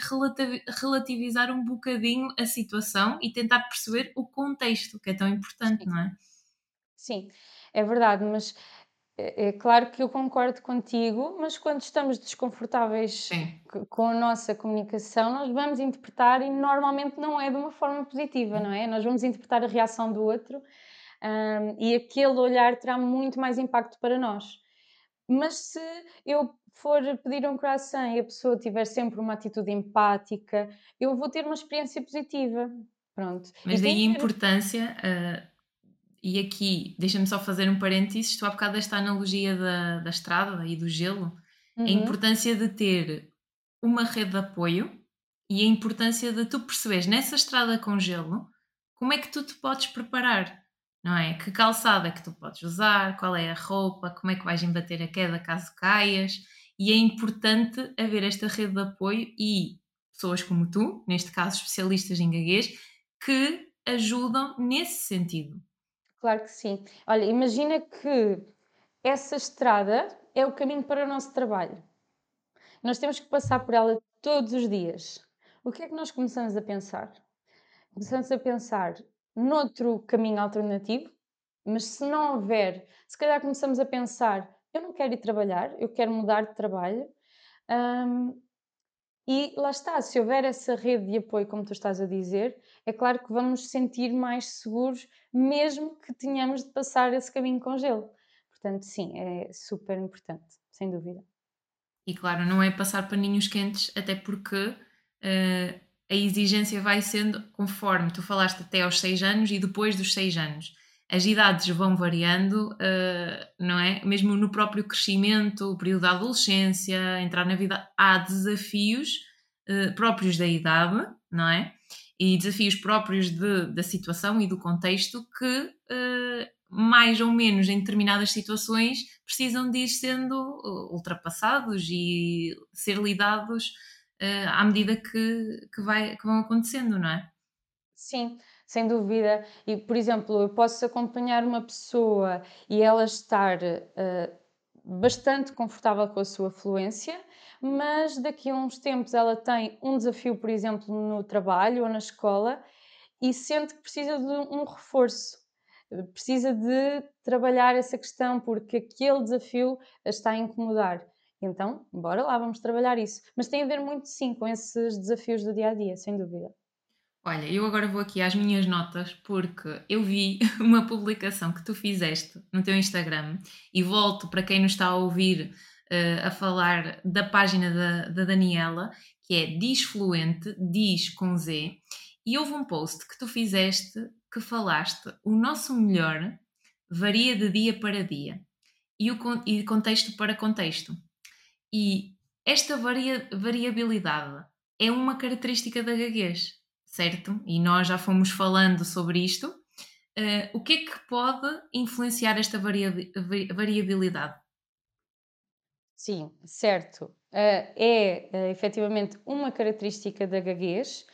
relativizar um bocadinho a situação e tentar perceber o contexto, que é tão importante, Sim. não é? Sim, é verdade, mas é, é claro que eu concordo contigo, mas quando estamos desconfortáveis Sim. com a nossa comunicação, nós vamos interpretar e normalmente não é de uma forma positiva, não é? Nós vamos interpretar a reação do outro, hum, e aquele olhar terá muito mais impacto para nós. Mas se eu for pedir um croissant e a pessoa tiver sempre uma atitude empática, eu vou ter uma experiência positiva. Pronto. Mas Eu daí a importância, ah, e aqui deixa-me só fazer um parênteses, tu há bocado desta analogia da, da estrada e do gelo, a Uhum, importância de ter uma rede de apoio e a importância de tu perceberes nessa estrada com gelo como é que tu te podes preparar, não é? Que calçada é que tu podes usar, qual é a roupa, como é que vais embater a queda caso caias, e é importante haver esta rede de apoio e pessoas como tu, neste caso especialistas em gaguez, que ajudam nesse sentido. claro que sim. Olha, imagina que essa estrada é o caminho para o nosso trabalho. Nós temos que passar por ela todos os dias. O que é que nós começamos a pensar? Começamos a pensar noutro caminho alternativo, mas se não houver, se calhar começamos a pensar: eu não quero ir trabalhar, eu quero mudar de trabalho. hum, e lá está, se houver essa rede de apoio, como tu estás a dizer, é claro que vamos sentir mais seguros, mesmo que tenhamos de passar esse caminho com gelo. Portanto, sim, é super importante, sem dúvida. E claro, não é passar paninhos quentes, até porque eh, a exigência vai sendo conforme tu falaste até aos 6 anos e depois dos 6 anos. As idades vão variando, eh, não é? Mesmo no próprio crescimento, o período da adolescência, entrar na vida, há desafios eh, próprios da idade, não é? E desafios próprios de- da situação e do contexto que, eh, mais ou menos em determinadas situações, precisam de ir sendo ultrapassados e ser lidados à medida que, que, vai, que vão acontecendo, não é? Sim, sem dúvida. E, por exemplo, eu posso acompanhar uma pessoa e ela estar eh, bastante confortável com a sua fluência, mas daqui a uns tempos ela tem um desafio, por exemplo, no trabalho ou na escola e sente que precisa de um reforço. Precisa de trabalhar essa questão porque aquele desafio a está a incomodar. Então, bora lá, vamos trabalhar isso. Mas tem a ver muito, sim, com esses desafios do dia a dia, sem dúvida. Olha, eu agora vou aqui às minhas notas porque eu vi uma publicação que tu fizeste no teu Instagram e volto para quem nos está a ouvir uh, a falar da página da, da Daniela, que é Disfluente, diz com Z, e houve um post que tu fizeste que falaste o nosso melhor varia de dia para dia e, o, e de contexto para contexto. E esta varia, variabilidade é uma característica da gaguez, certo? E nós já fomos falando sobre isto. Uh, o que é que pode influenciar esta variabi variabilidade? Sim, certo. Uh, é uh, efetivamente uma característica da gaguez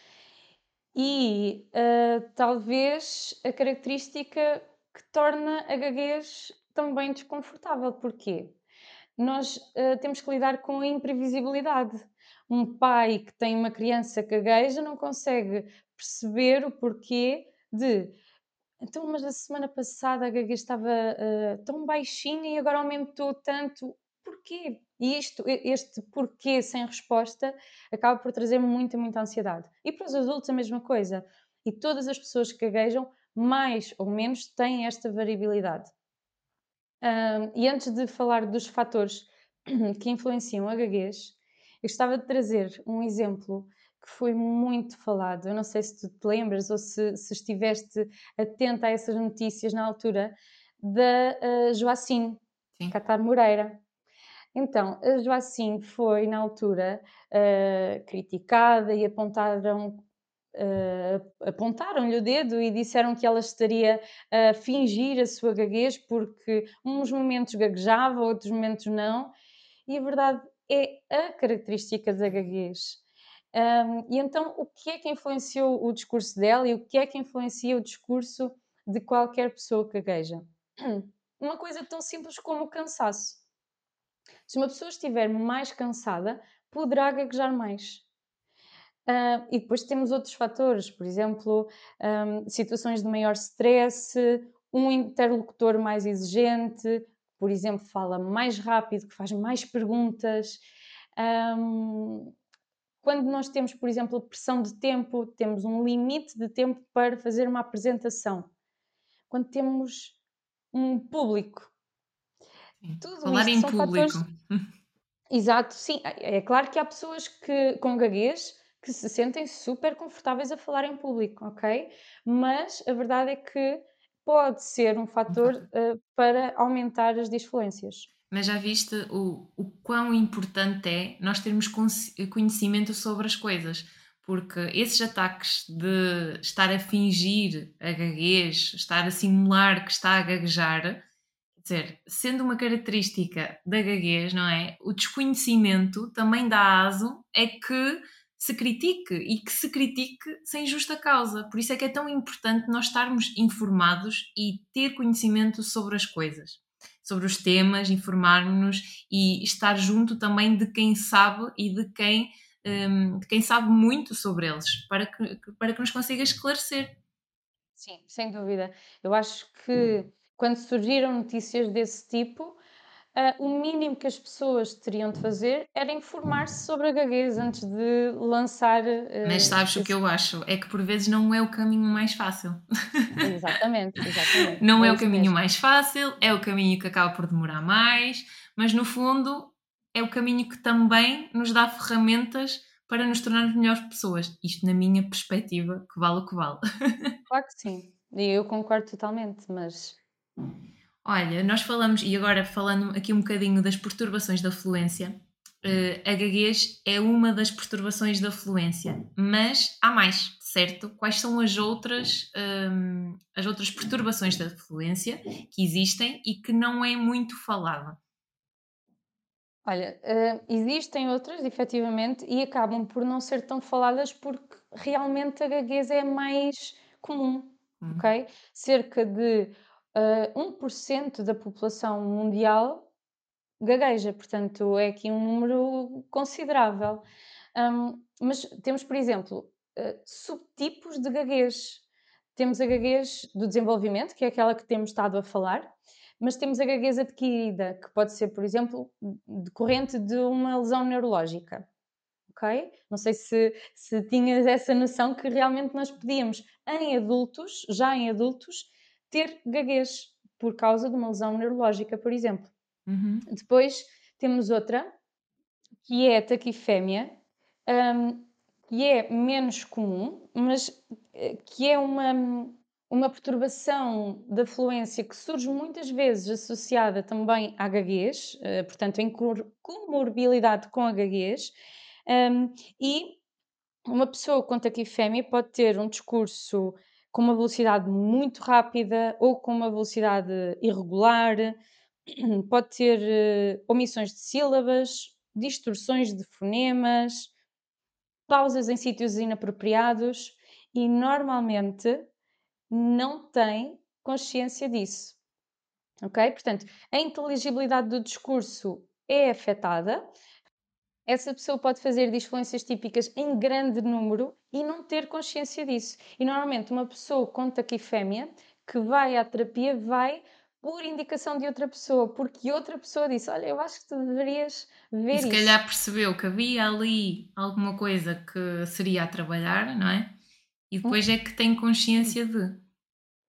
e uh, talvez a característica que torna a gaguez também desconfortável. Porquê? Nós uh, temos que lidar com a imprevisibilidade. Um pai que tem uma criança gagueja não consegue perceber o porquê de então, mas a semana passada a gaguez estava uh, tão baixinha e agora aumentou tanto. Porquê? E isto, este porquê sem resposta acaba por trazer muita, muita ansiedade. E para os adultos a mesma coisa. E todas as pessoas que gaguejam, mais ou menos, têm esta variabilidade. Um, e antes de falar dos fatores que influenciam a gaguez, eu gostava de trazer um exemplo que foi muito falado. Eu não sei se tu te lembras ou se, se estiveste atenta a essas notícias na altura, da uh, Joacine Sim. Catar Moreira. Então, a Joacine foi, na altura, uh, criticada e apontaram uh, apontaram-lhe o dedo e disseram que ela estaria a fingir a sua gaguez porque uns momentos gaguejava, outros momentos não. E a verdade é a característica da gaguez. Um, e então, o que é que influenciou o discurso dela e o que é que influencia o discurso de qualquer pessoa que gagueja? Uma coisa tão simples como o cansaço. Se uma pessoa estiver mais cansada, poderá gaguejar mais. Uh, e depois temos outros fatores, por exemplo, um, situações de maior stress, um interlocutor mais exigente, por exemplo, fala mais rápido, que faz mais perguntas. Um, quando nós temos, por exemplo, pressão de tempo, temos um limite de tempo para fazer uma apresentação. Quando temos um público. Sim. Tudo Falar em público. Fatores... Exato, sim. É, é claro que há pessoas que, com gaguez que se sentem super confortáveis a falar em público, ok? Mas a verdade é que pode ser um fator uh, para aumentar as disfluências. Mas já viste o, o quão importante é nós termos conhecimento sobre as coisas, porque esses ataques de estar a fingir a gaguez, estar a simular que está a gaguejar, quer dizer, sendo uma característica da gaguez, não é? O desconhecimento também dá aso é que se critique e que se critique sem justa causa. Por isso é que é tão importante nós estarmos informados e ter conhecimento sobre as coisas, sobre os temas, informarmos-nos e estar junto também de quem sabe e de quem, um, de quem sabe muito sobre eles, para que, para que nos consiga esclarecer. Sim, sem dúvida. Eu acho que quando surgiram notícias desse tipo, Uh, o mínimo que as pessoas teriam de fazer era informar-se sobre a gaguez antes de lançar. Uh, Mas sabes esse... o que eu acho? É que por vezes não é o caminho mais fácil. Exatamente, exatamente. não é, é o caminho mesmo. mais fácil, é o caminho que acaba por demorar mais, mas no fundo é o caminho que também nos dá ferramentas para nos tornarmos melhores pessoas. Isto na minha perspectiva, que vale o que vale. Claro que sim, e eu concordo totalmente, mas Olha, nós falamos, e agora falando aqui um bocadinho das perturbações da fluência, uh, a gaguez é uma das perturbações da fluência, mas há mais, certo? Quais são as outras, um, ehm, as outras perturbações da fluência que existem e que não é muito falada? Olha, uh, existem outras, efetivamente, e acabam por não ser tão faladas porque realmente a gaguez é mais comum, hum. ok? Cerca de uh, 1% da população mundial gagueja, portanto é aqui um número considerável. Um, mas temos, por exemplo, uh, subtipos de gaguez. Temos a gaguez do desenvolvimento, que é aquela que temos estado a falar, mas temos a gaguez adquirida, que pode ser, por exemplo, decorrente de uma lesão neurológica. Ok? Não sei se, se tinhas essa noção que realmente nós podíamos, em adultos, já em adultos, ter gaguez por causa de uma lesão neurológica, por exemplo. Uhum. Depois temos outra, que é a taquifémia, um, que é menos comum, mas eh, que é uma, uma perturbação da fluência que surge muitas vezes associada também à gaguez, uh, portanto, em comorbilidade com a gaguez, um, e uma pessoa com taquifémia pode ter um discurso com uma velocidade muito rápida ou com uma velocidade irregular, pode ter uh, omissões de sílabas, distorções de fonemas, pausas em sítios inapropriados e normalmente não tem consciência disso. Ok? Portanto, a inteligibilidade do discurso é afetada, essa pessoa pode fazer disfluências típicas em grande número e não ter consciência disso. E normalmente uma pessoa com taquifémia que vai à terapia vai por indicação de outra pessoa, porque outra pessoa disse: Olha, eu acho que tu deverias ver e se isso. calhar percebeu que havia ali alguma coisa que seria a trabalhar, não é? E depois hum. é que tem consciência de.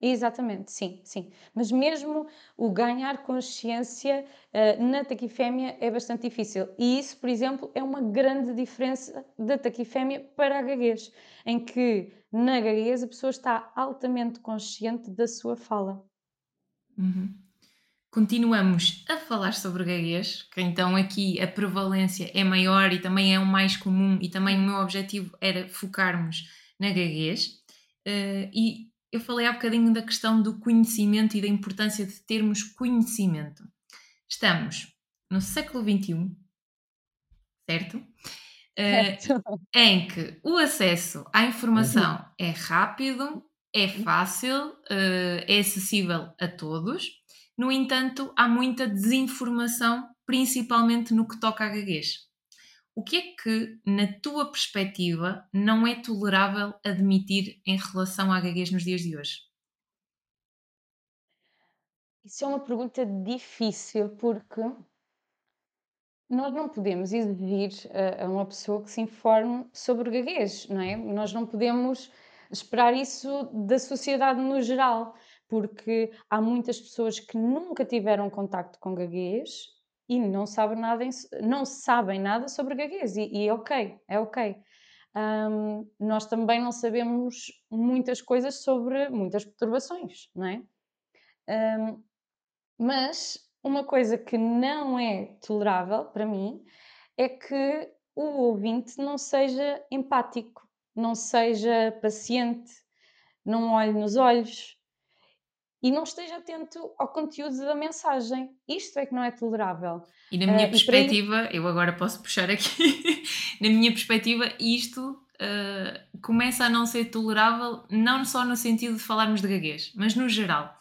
Exatamente, sim, sim. Mas mesmo o ganhar consciência uh, na taquifémia é bastante difícil. E isso, por exemplo, é uma grande diferença da taquifémia para a gaguez, em que na gaguez a pessoa está altamente consciente da sua fala. Uhum. Continuamos a falar sobre gaguez, que então aqui a prevalência é maior e também é o mais comum, e também o meu objetivo era focarmos na gaguez. Uh, e eu falei há bocadinho da questão do conhecimento e da importância de termos conhecimento. Estamos no século XXI, certo? certo. Uh, em que o acesso à informação uhum. é rápido, é fácil, uh, é acessível a todos. No entanto, há muita desinformação, principalmente no que toca a gaguez. O que é que, na tua perspectiva, não é tolerável admitir em relação à gaguez nos dias de hoje? Isso é uma pergunta difícil, porque nós não podemos exigir a, uma pessoa que se informe sobre gaguez, não é? Nós não podemos esperar isso da sociedade no geral, porque há muitas pessoas que nunca tiveram contacto com gaguez e não sabem nada, em- não sabem nada sobre gaguez, e, e é ok, é ok. Hum, nós também não sabemos muitas coisas sobre muitas perturbações, não é? Hum, mas uma coisa que não é tolerável para mim é que o ouvinte não seja empático, não seja paciente, não olhe nos olhos e não esteja atento ao conteúdo da mensagem. Isto é que não é tolerável. E na minha i- perspectiva, eu agora posso puxar aqui, na minha perspectiva, isto ah, começa a não ser tolerável, não só no sentido de falarmos de gaguez, mas no geral.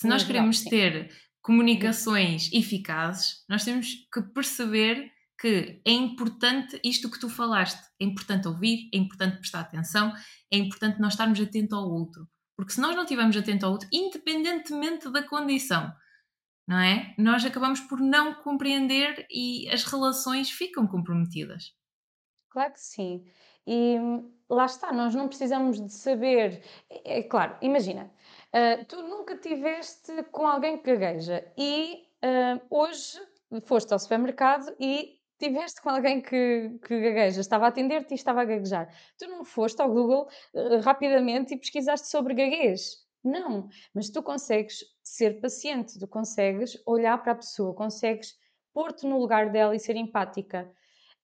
Se No nós geral, queremos sim. ter comunicações eficazes, nós temos que perceber que é importante isto que tu falaste. É importante ouvir, é importante prestar atenção, é importante nós estarmos atentos ao outro. Porque se nós não estivermos atentos ao outro, independentemente da condição, não é? Nós acabamos por não compreender e as relações ficam comprometidas. Claro que sim. E hum, lá está, nós não precisamos de saber. É, é claro, imagina, ah, tu nunca tiveste com alguém que gagueja e ah, hoje foste ao supermercado e tiveste com alguém que, que gagueja, estava a atender-te e estava a gaguejar. Tu não foste ao Google ah, rapidamente e pesquisaste sobre gaguez. Não, mas tu consegues ser paciente, tu consegues olhar para a pessoa, consegues pôr-te no lugar dela e ser empática.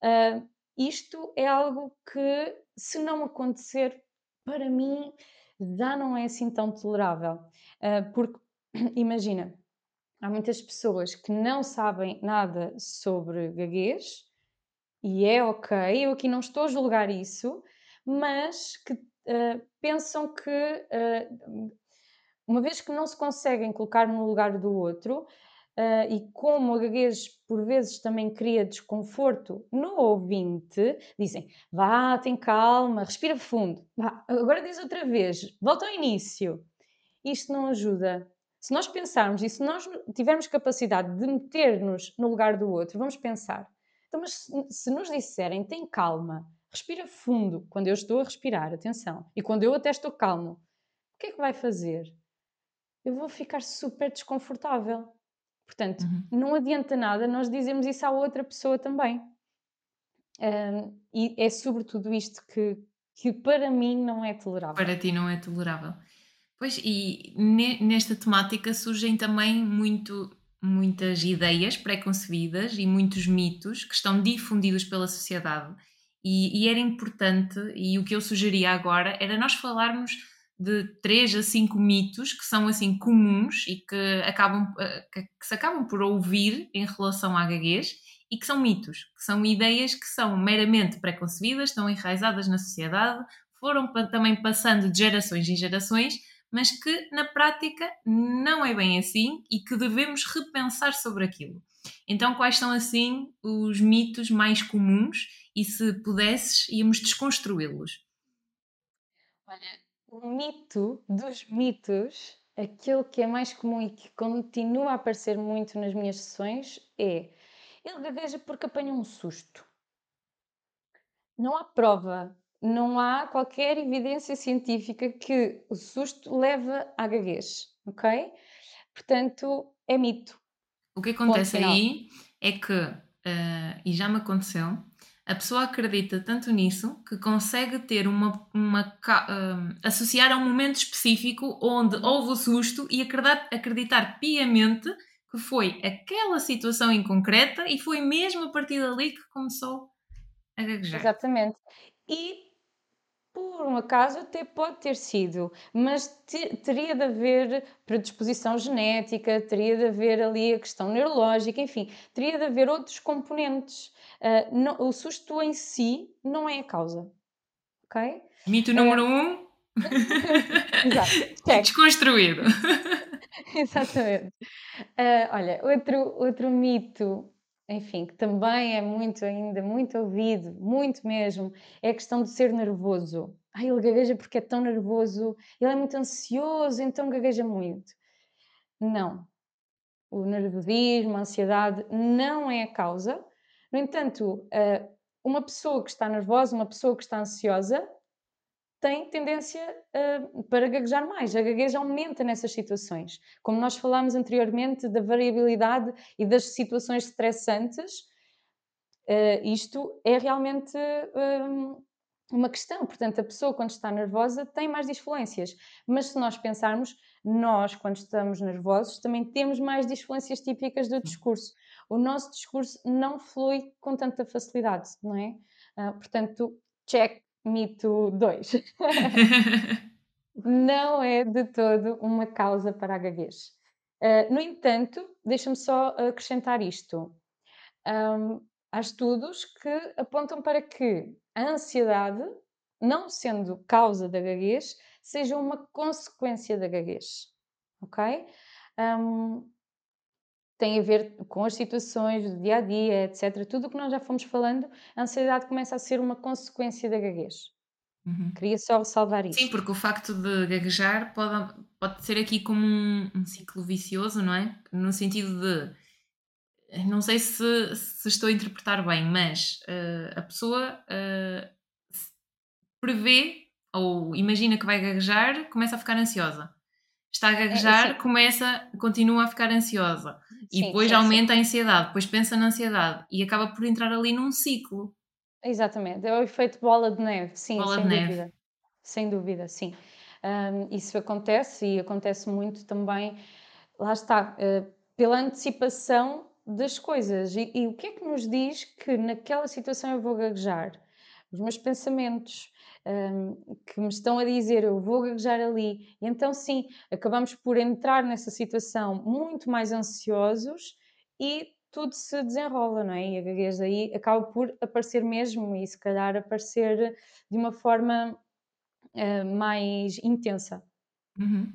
Ah, isto é algo que, se não acontecer, para mim, já não é assim tão tolerável. Ah, porque, imagina, há muitas pessoas que não sabem nada sobre gaguez, e é ok, eu aqui não estou a julgar isso, mas que ah, pensam que, ah, uma vez que não se conseguem colocar no lugar do outro, ah, e como a gaguez por vezes também cria desconforto no ouvinte, dizem vá, tem calma, respira fundo, vá, agora diz outra vez, volta ao início. Isto não ajuda. Se nós pensarmos e se nós tivermos capacidade de meter-nos no lugar do outro, vamos pensar. Então, mas se, se nos disserem tem calma, respira fundo, quando eu estou a respirar, atenção, e quando eu até estou calmo, o que é que vai fazer? Eu vou ficar super desconfortável. Portanto, Uhum. não adianta nada nós dizermos isso à outra pessoa também. Ahm, e é sobretudo isto que, que para mim não é tolerável. Para ti não é tolerável. Pois, e ne- nesta temática surgem também muito, muitas ideias pré-concebidas e muitos mitos que estão difundidos pela sociedade. E, e era importante, e o que eu sugeria agora era nós falarmos de três a cinco mitos que são assim comuns e que, acabam, eh, que, que se acabam por ouvir em relação à gaguez e que são mitos, que são ideias que são meramente pré-concebidas, estão enraizadas na sociedade, foram também passando de gerações em gerações, mas que na prática não é bem assim e que devemos repensar sobre aquilo. Então, quais são assim os mitos mais comuns e se pudesses, íamos desconstruí-los? Olha, o mito dos mitos, aquele que é mais comum e que continua a aparecer muito nas minhas sessões é ele gagueja porque apanha um susto. Não há prova, não há qualquer evidência científica que o susto leva à gaguez, ok? Portanto, é mito. O que acontece aí é que, eh, e já me aconteceu, a pessoa acredita tanto nisso que consegue ter uma. uma eh, associar a um momento específico onde houve o susto e acreditar, acreditar piamente que foi aquela situação em concreta e foi mesmo a partir dali que começou a gaguejar. Exatamente. E por um acaso até pode ter sido, mas te- teria de haver predisposição genética, teria de haver ali a questão neurológica, enfim, teria de haver outros componentes. Ah, não- o susto em si não é a causa. Ok? Mito número um, Exato. Check. desconstruído. Exatamente. Ah, olha, outro, outro mito, enfim, que também é muito ainda, muito ouvido, muito mesmo, é a questão de ser nervoso. Ai, ele gagueja porque é tão nervoso, ele é muito ansioso, então gagueja muito. Não. o nervosismo, a ansiedade não é a causa. No entanto, uh, uma pessoa que está nervosa, uma pessoa que está ansiosa, tem tendência uh, para gaguejar mais. A gagueja aumenta nessas situações. Como nós falámos anteriormente da variabilidade e das situações estressantes, uh, isto é realmente uh, uma questão. Portanto, a pessoa, quando está nervosa, tem mais disfluências. Mas se nós pensarmos, nós, quando estamos nervosos, também temos mais disfluências típicas do discurso. O nosso discurso não flui com tanta facilidade, não é? portanto, check Mito 2. não é de todo uma causa para a gaguez. Uh, no entanto, deixa-me só acrescentar isto. Um, há estudos que apontam para que a ansiedade, não sendo causa da gaguez, seja uma consequência da gaguez. Ok? Um, tem a ver com as situações do dia a dia, etc. Tudo o que nós já fomos falando, a ansiedade começa a ser uma consequência da gaguez. Uhum. Queria só ressalvar isso. Sim, porque o facto de gaguejar pode, pode ser aqui como um, um ciclo vicioso, não é? No sentido de. Não sei se, se estou a interpretar bem, mas uh, a pessoa uh, prevê ou imagina que vai gaguejar, começa a ficar ansiosa. Está a é, gaguejar, é, começa, continua a ficar ansiosa e depois sim, aumenta sim. a ansiedade, depois pensa na ansiedade e acaba por entrar ali num ciclo. Exatamente, é o efeito bola de neve, sim, bola sem de dúvida. Neve. Sem dúvida, sim. Um, isso acontece e acontece muito também, lá está, uh, pela antecipação das coisas. E, e, o que é que nos diz que naquela situação eu vou gaguejar? Os meus pensamentos, um, que me estão a dizer eu vou gaguejar ali. E então, sim, acabamos por entrar nessa situação muito mais ansiosos e tudo se desenrola, não é? E a gaguez aí acaba por aparecer mesmo e se calhar aparecer de uma forma uh, mais intensa. Uhum.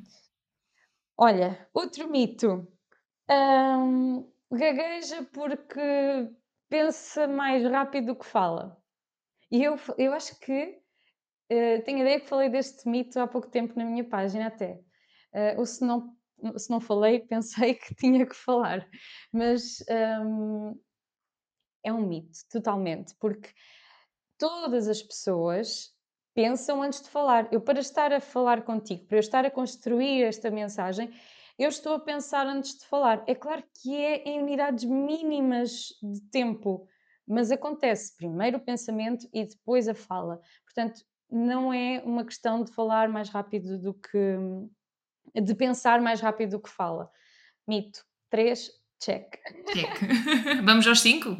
Olha, outro mito. Um, gagueja porque pensa mais rápido do que fala. E eu, eu acho que uh, tenho a ideia que falei deste mito há pouco tempo na minha página até. Uh, ou se não, se não falei, pensei que tinha que falar. Mas um, é um mito, totalmente, porque todas as pessoas pensam antes de falar. Eu, para estar a falar contigo, para eu estar a construir esta mensagem, eu estou a pensar antes de falar. É claro que é em unidades mínimas de tempo, mas acontece primeiro o pensamento e depois a fala. Portanto, não é uma questão de falar mais rápido do que. de pensar mais rápido do que fala. Mito. 3, check. Check. Vamos aos 5? Uh,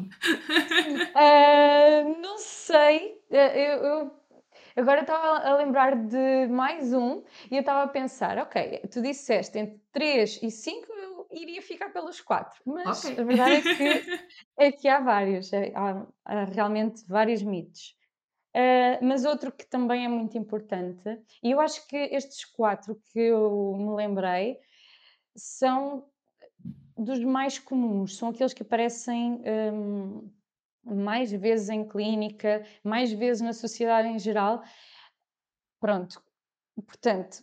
não sei. Ah, eu, eu agora estava a lembrar de mais um e eu estava a pensar, ok, tu disseste entre 3 e 5 eu iria ficar pelos 4, mas okay. a verdade é que, é que há vários, é, há, há realmente vários mitos. Uh, mas outro que também é muito importante, e eu acho que estes quatro que eu me lembrei são dos mais comuns, são aqueles que aparecem um, mais vezes em clínica, mais vezes na sociedade em geral. Pronto, portanto,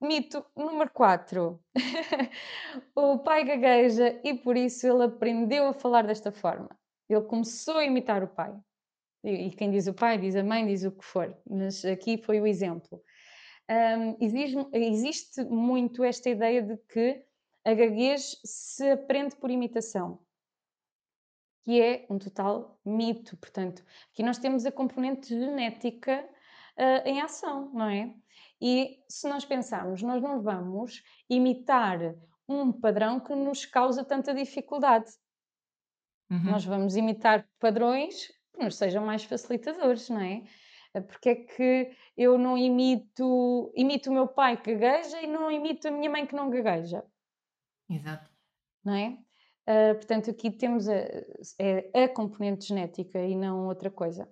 mito número 4. o pai gagueja e por isso ele aprendeu a falar desta forma. Ele começou a imitar o pai. E quem diz o pai, diz a mãe, diz o que for, mas aqui foi o exemplo. Um, existe, existe muito esta ideia de que a gaguez se aprende por imitação, que é um total mito. Portanto, aqui nós temos a componente genética uh, em ação, não é? E se nós pensarmos, nós não vamos imitar um padrão que nos causa tanta dificuldade. Uhum. Nós vamos imitar padrões que nos sejam mais facilitadores, não é? Eh, porque é que eu não imito, imito o meu pai que gagueja e não imito a minha mãe que não gagueja? Exato. Não é? Uh, portanto, aqui temos a, é a componente genética e não outra coisa.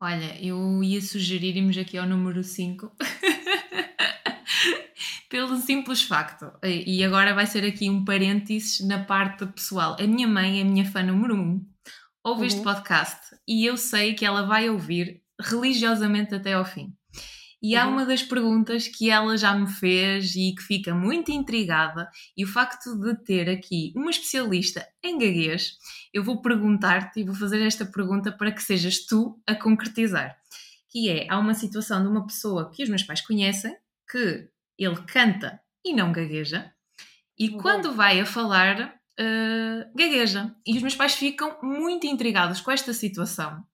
Olha, eu ia sugerir irmos aqui ao número 5 pelo simples facto, e agora vai ser aqui um parênteses na parte pessoal. A minha mãe é a minha fã número 1, um, ouve uhum. este podcast e eu sei que ela vai ouvir religiosamente até ao fim. E há uhum. uma das perguntas que ela já me fez e que fica muito intrigada, e o facto de ter aqui uma especialista em gaguez, eu vou perguntar-te e vou fazer esta pergunta para que sejas tu a concretizar. Que é, há uma situação de uma pessoa que os meus pais conhecem, que ele canta e não gagueja, e uhum. quando vai a falar, uh, gagueja. E os meus pais ficam muito intrigados com esta situação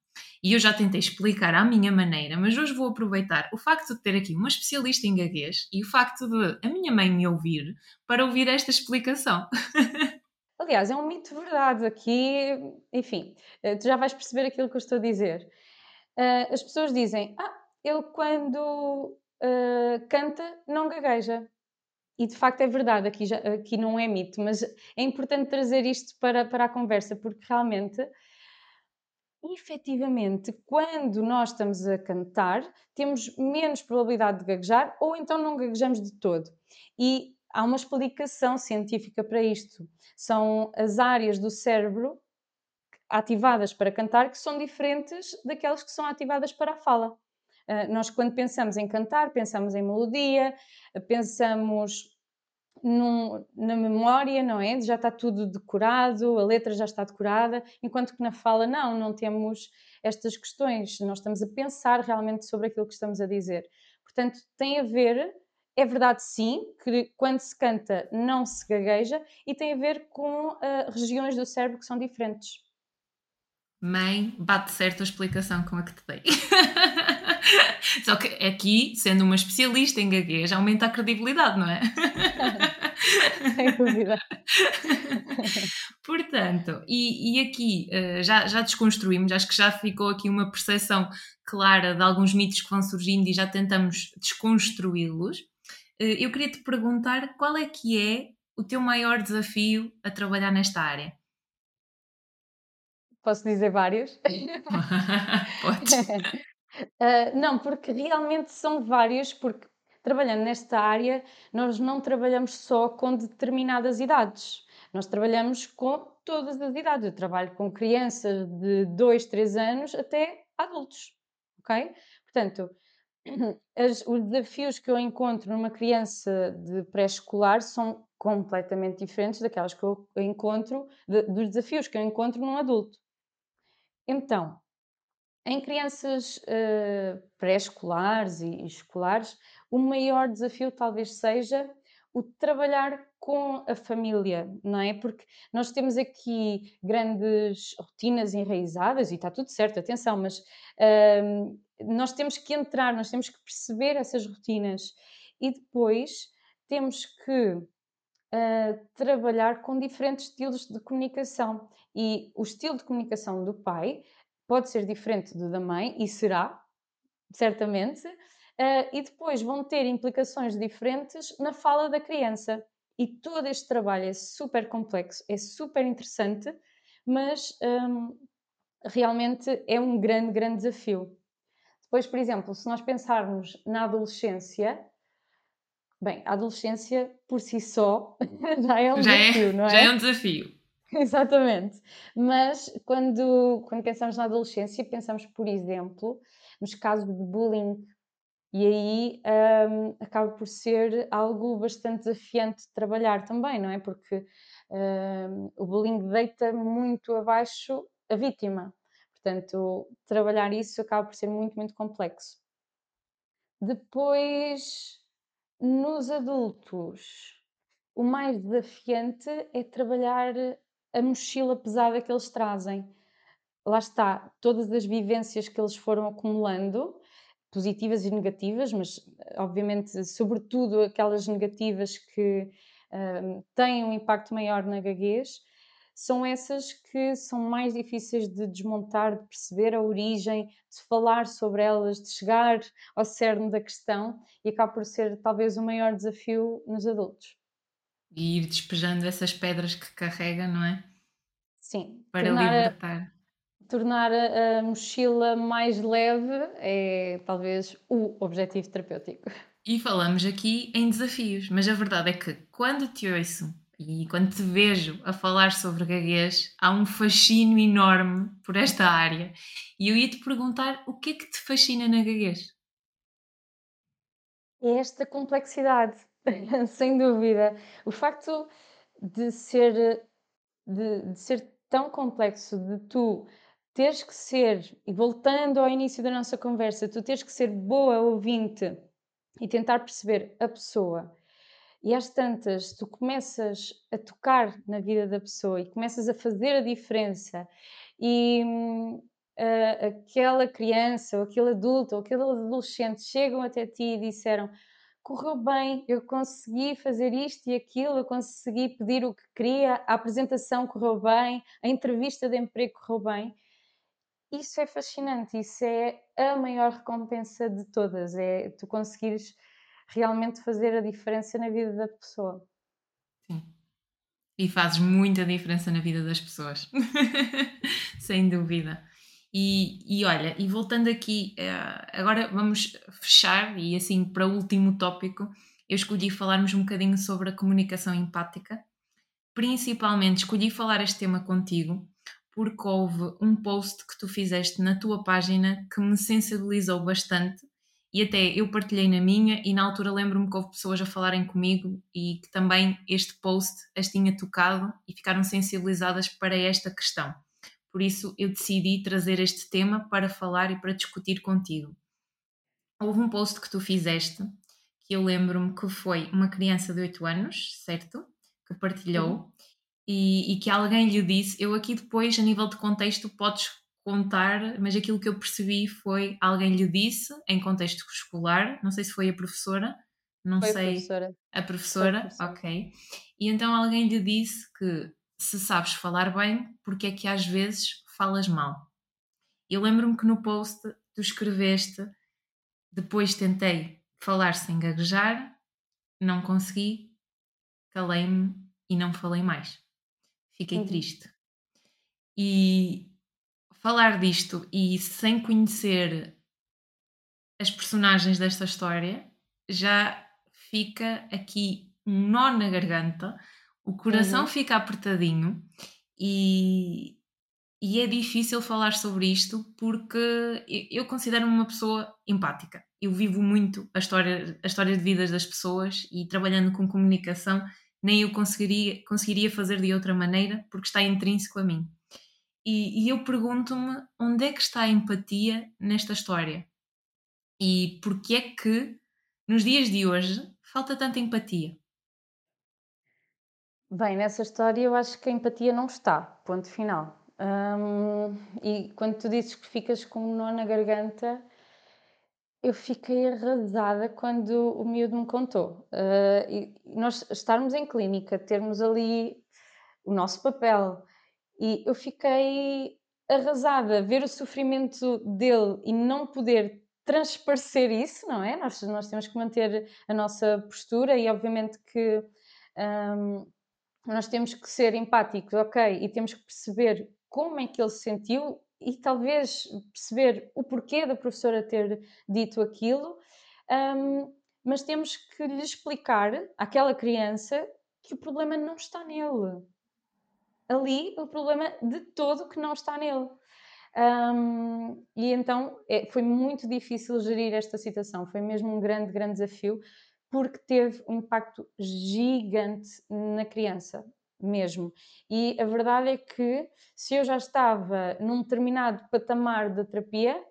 e eu já tentei explicar à minha maneira, mas hoje vou aproveitar o facto de ter aqui uma especialista em gaguez e o facto de a minha mãe me ouvir para ouvir esta explicação. Aliás, é um mito verdade aqui, enfim, eh, tu já vais perceber aquilo que eu estou a dizer. Uh, as pessoas dizem, ah, ele quando uh, canta não gagueja. E de facto é verdade, aqui, já, aqui não é mito, mas é importante trazer isto para, para a conversa, porque realmente efetivamente, quando nós estamos a cantar, temos menos probabilidade de gaguejar ou então não gaguejamos de todo. E há uma explicação científica para isto. São as áreas do cérebro ativadas para cantar que são diferentes daquelas que são ativadas para a fala. Uh, nós, quando pensamos em cantar, pensamos em melodia, pensamos num, na memória, não é? Já está tudo decorado, a letra já está decorada, enquanto que na fala não, não temos estas questões, nós estamos a pensar realmente sobre aquilo que estamos a dizer. Portanto, tem a ver, é verdade sim, que quando se canta não se gagueja e tem a ver com uh, regiões do cérebro que são diferentes. Mãe, bate certo a explicação com a que te dei. Só que aqui, sendo uma especialista em gaguez, aumenta a credibilidade, não é? Sem dúvida. Portanto, e, e aqui uh, já, já desconstruímos, acho que já ficou aqui uma percepção clara de alguns mitos que vão surgindo e já tentamos desconstruí-los. Uh, eu queria te perguntar qual é que é o teu maior desafio a trabalhar nesta área? Posso dizer vários? Pode. Uh, não, porque realmente são vários, porque trabalhando nesta área, nós não trabalhamos só com determinadas idades, nós trabalhamos com todas as idades. Eu trabalho com crianças de 2, 3 anos até adultos, ok? Portanto, as, os desafios que eu encontro numa criança de pré-escolar são completamente diferentes daquelas que eu encontro, de, dos desafios que eu encontro num adulto. Então, em crianças uh, pré-escolares e escolares, o maior desafio talvez seja o trabalhar com a família, não é? Porque nós temos aqui grandes rotinas enraizadas e está tudo certo, atenção, mas uh, nós temos que entrar, nós temos que perceber essas rotinas e depois temos que uh, trabalhar com diferentes estilos de comunicação. E o estilo de comunicação do pai pode ser diferente do da mãe, e será, certamente, uh, e depois vão ter implicações diferentes na fala da criança. E todo este trabalho é super complexo, é super interessante, mas um, realmente é um grande, grande desafio. Depois, por exemplo, se nós pensarmos na adolescência, bem, a adolescência por si só já é um já é, desafio, é, não é? Já é um desafio. Exatamente. Mas quando, quando pensamos na adolescência, pensamos, por exemplo, nos casos de bullying. E aí um, acaba por ser algo bastante desafiante de trabalhar também, não é? Porque um, o bullying deita muito abaixo a vítima. Portanto, trabalhar isso acaba por ser muito, muito complexo. Depois, nos adultos, o mais desafiante é trabalhar a mochila pesada que eles trazem. Lá está, todas as vivências que eles foram acumulando, positivas e negativas, mas obviamente, sobretudo aquelas negativas que uh, têm um impacto maior na gaguez, são essas que são mais difíceis de desmontar, de perceber a origem, de falar sobre elas, de chegar ao cerne da questão e acaba por ser talvez o maior desafio nos adultos. E ir despejando essas pedras que carrega, não é? Sim. Para tornar libertar. Tornar a, mochila mais leve é talvez o objetivo terapêutico. E falamos aqui em desafios, mas a verdade é que quando te ouço e quando te vejo a falar sobre gaguez, há um fascínio enorme por esta área. E eu ia te perguntar o que é que te fascina na gaguez? É esta complexidade, sem dúvida. O facto de ser, de, de ser tão complexo, de tu teres que ser, e voltando ao início da nossa conversa, tu teres que ser boa ouvinte e tentar perceber a pessoa. E às tantas, tu começas a tocar na vida da pessoa e começas a fazer a diferença, e uh, aquela criança, ou aquele adulto, ou aquele adolescente chegam até ti e disseram: correu bem, eu consegui fazer isto e aquilo, eu consegui pedir o que queria, a apresentação correu bem, a entrevista de emprego correu bem. Isso é fascinante, isso é a maior recompensa de todas, é tu conseguires realmente fazer a diferença na vida da pessoa. Sim. E fazes muita diferença na vida das pessoas, sem dúvida. E, e olha, e voltando aqui, uh, agora vamos fechar, e assim para o último tópico, eu escolhi falarmos um bocadinho sobre a comunicação empática. Principalmente escolhi falar este tema contigo porque houve um post que tu fizeste na tua página que me sensibilizou bastante e até eu partilhei na minha e na altura lembro-me que houve pessoas a falarem comigo e que também este post as tinha tocado e ficaram sensibilizadas para esta questão. Por isso eu decidi trazer este tema para falar e para discutir contigo. Houve um post que tu fizeste que eu lembro-me que foi uma criança de 8 anos, certo? Que partilhou. E, e que alguém lhe disse. Eu aqui depois, a nível de contexto, podes contar, mas aquilo que eu percebi foi alguém lhe disse em contexto escolar, não sei se foi a professora, não foi sei. A professora. A professora, a professora, ok. E então alguém lhe disse que se sabes falar bem, porque é que às vezes falas mal? Eu lembro-me que no post tu escreveste, depois tentei falar sem gaguejar, não consegui, calei-me e não falei mais. Fiquei uhum. triste. E falar disto e sem conhecer as personagens desta história já fica aqui um nó na garganta o coração uhum. fica apertadinho e, e é difícil falar sobre isto porque eu considero-me uma pessoa empática. Eu vivo muito a história, a história de vidas das pessoas e trabalhando com comunicação nem eu conseguiria, conseguiria fazer de outra maneira porque está intrínseco a mim. E, e eu pergunto-me onde é que está a empatia nesta história e porque é que nos dias de hoje falta tanta empatia. Bem, nessa história eu acho que a empatia não está, ponto final. e quando tu dizes que ficas com um nó na garganta, eu fiquei arrasada quando o miúdo me contou. Uh, nós estarmos em clínica, termos ali o nosso papel, e eu fiquei arrasada ver o sofrimento dele e não poder transparecer isso, não é? Nós, nós temos que manter a nossa postura e, obviamente, que. Um, nós temos que ser empáticos, ok, e temos que perceber como é que ele se sentiu e talvez perceber o porquê da professora ter dito aquilo, um, mas temos que lhe explicar àquela criança que o problema não está nele. Ali, o problema de todo que não está nele. Um, e então é, foi muito difícil gerir esta situação, foi mesmo um grande, grande desafio, porque teve um impacto gigante na criança, mesmo. E a verdade é que se eu já estava num determinado patamar de terapia,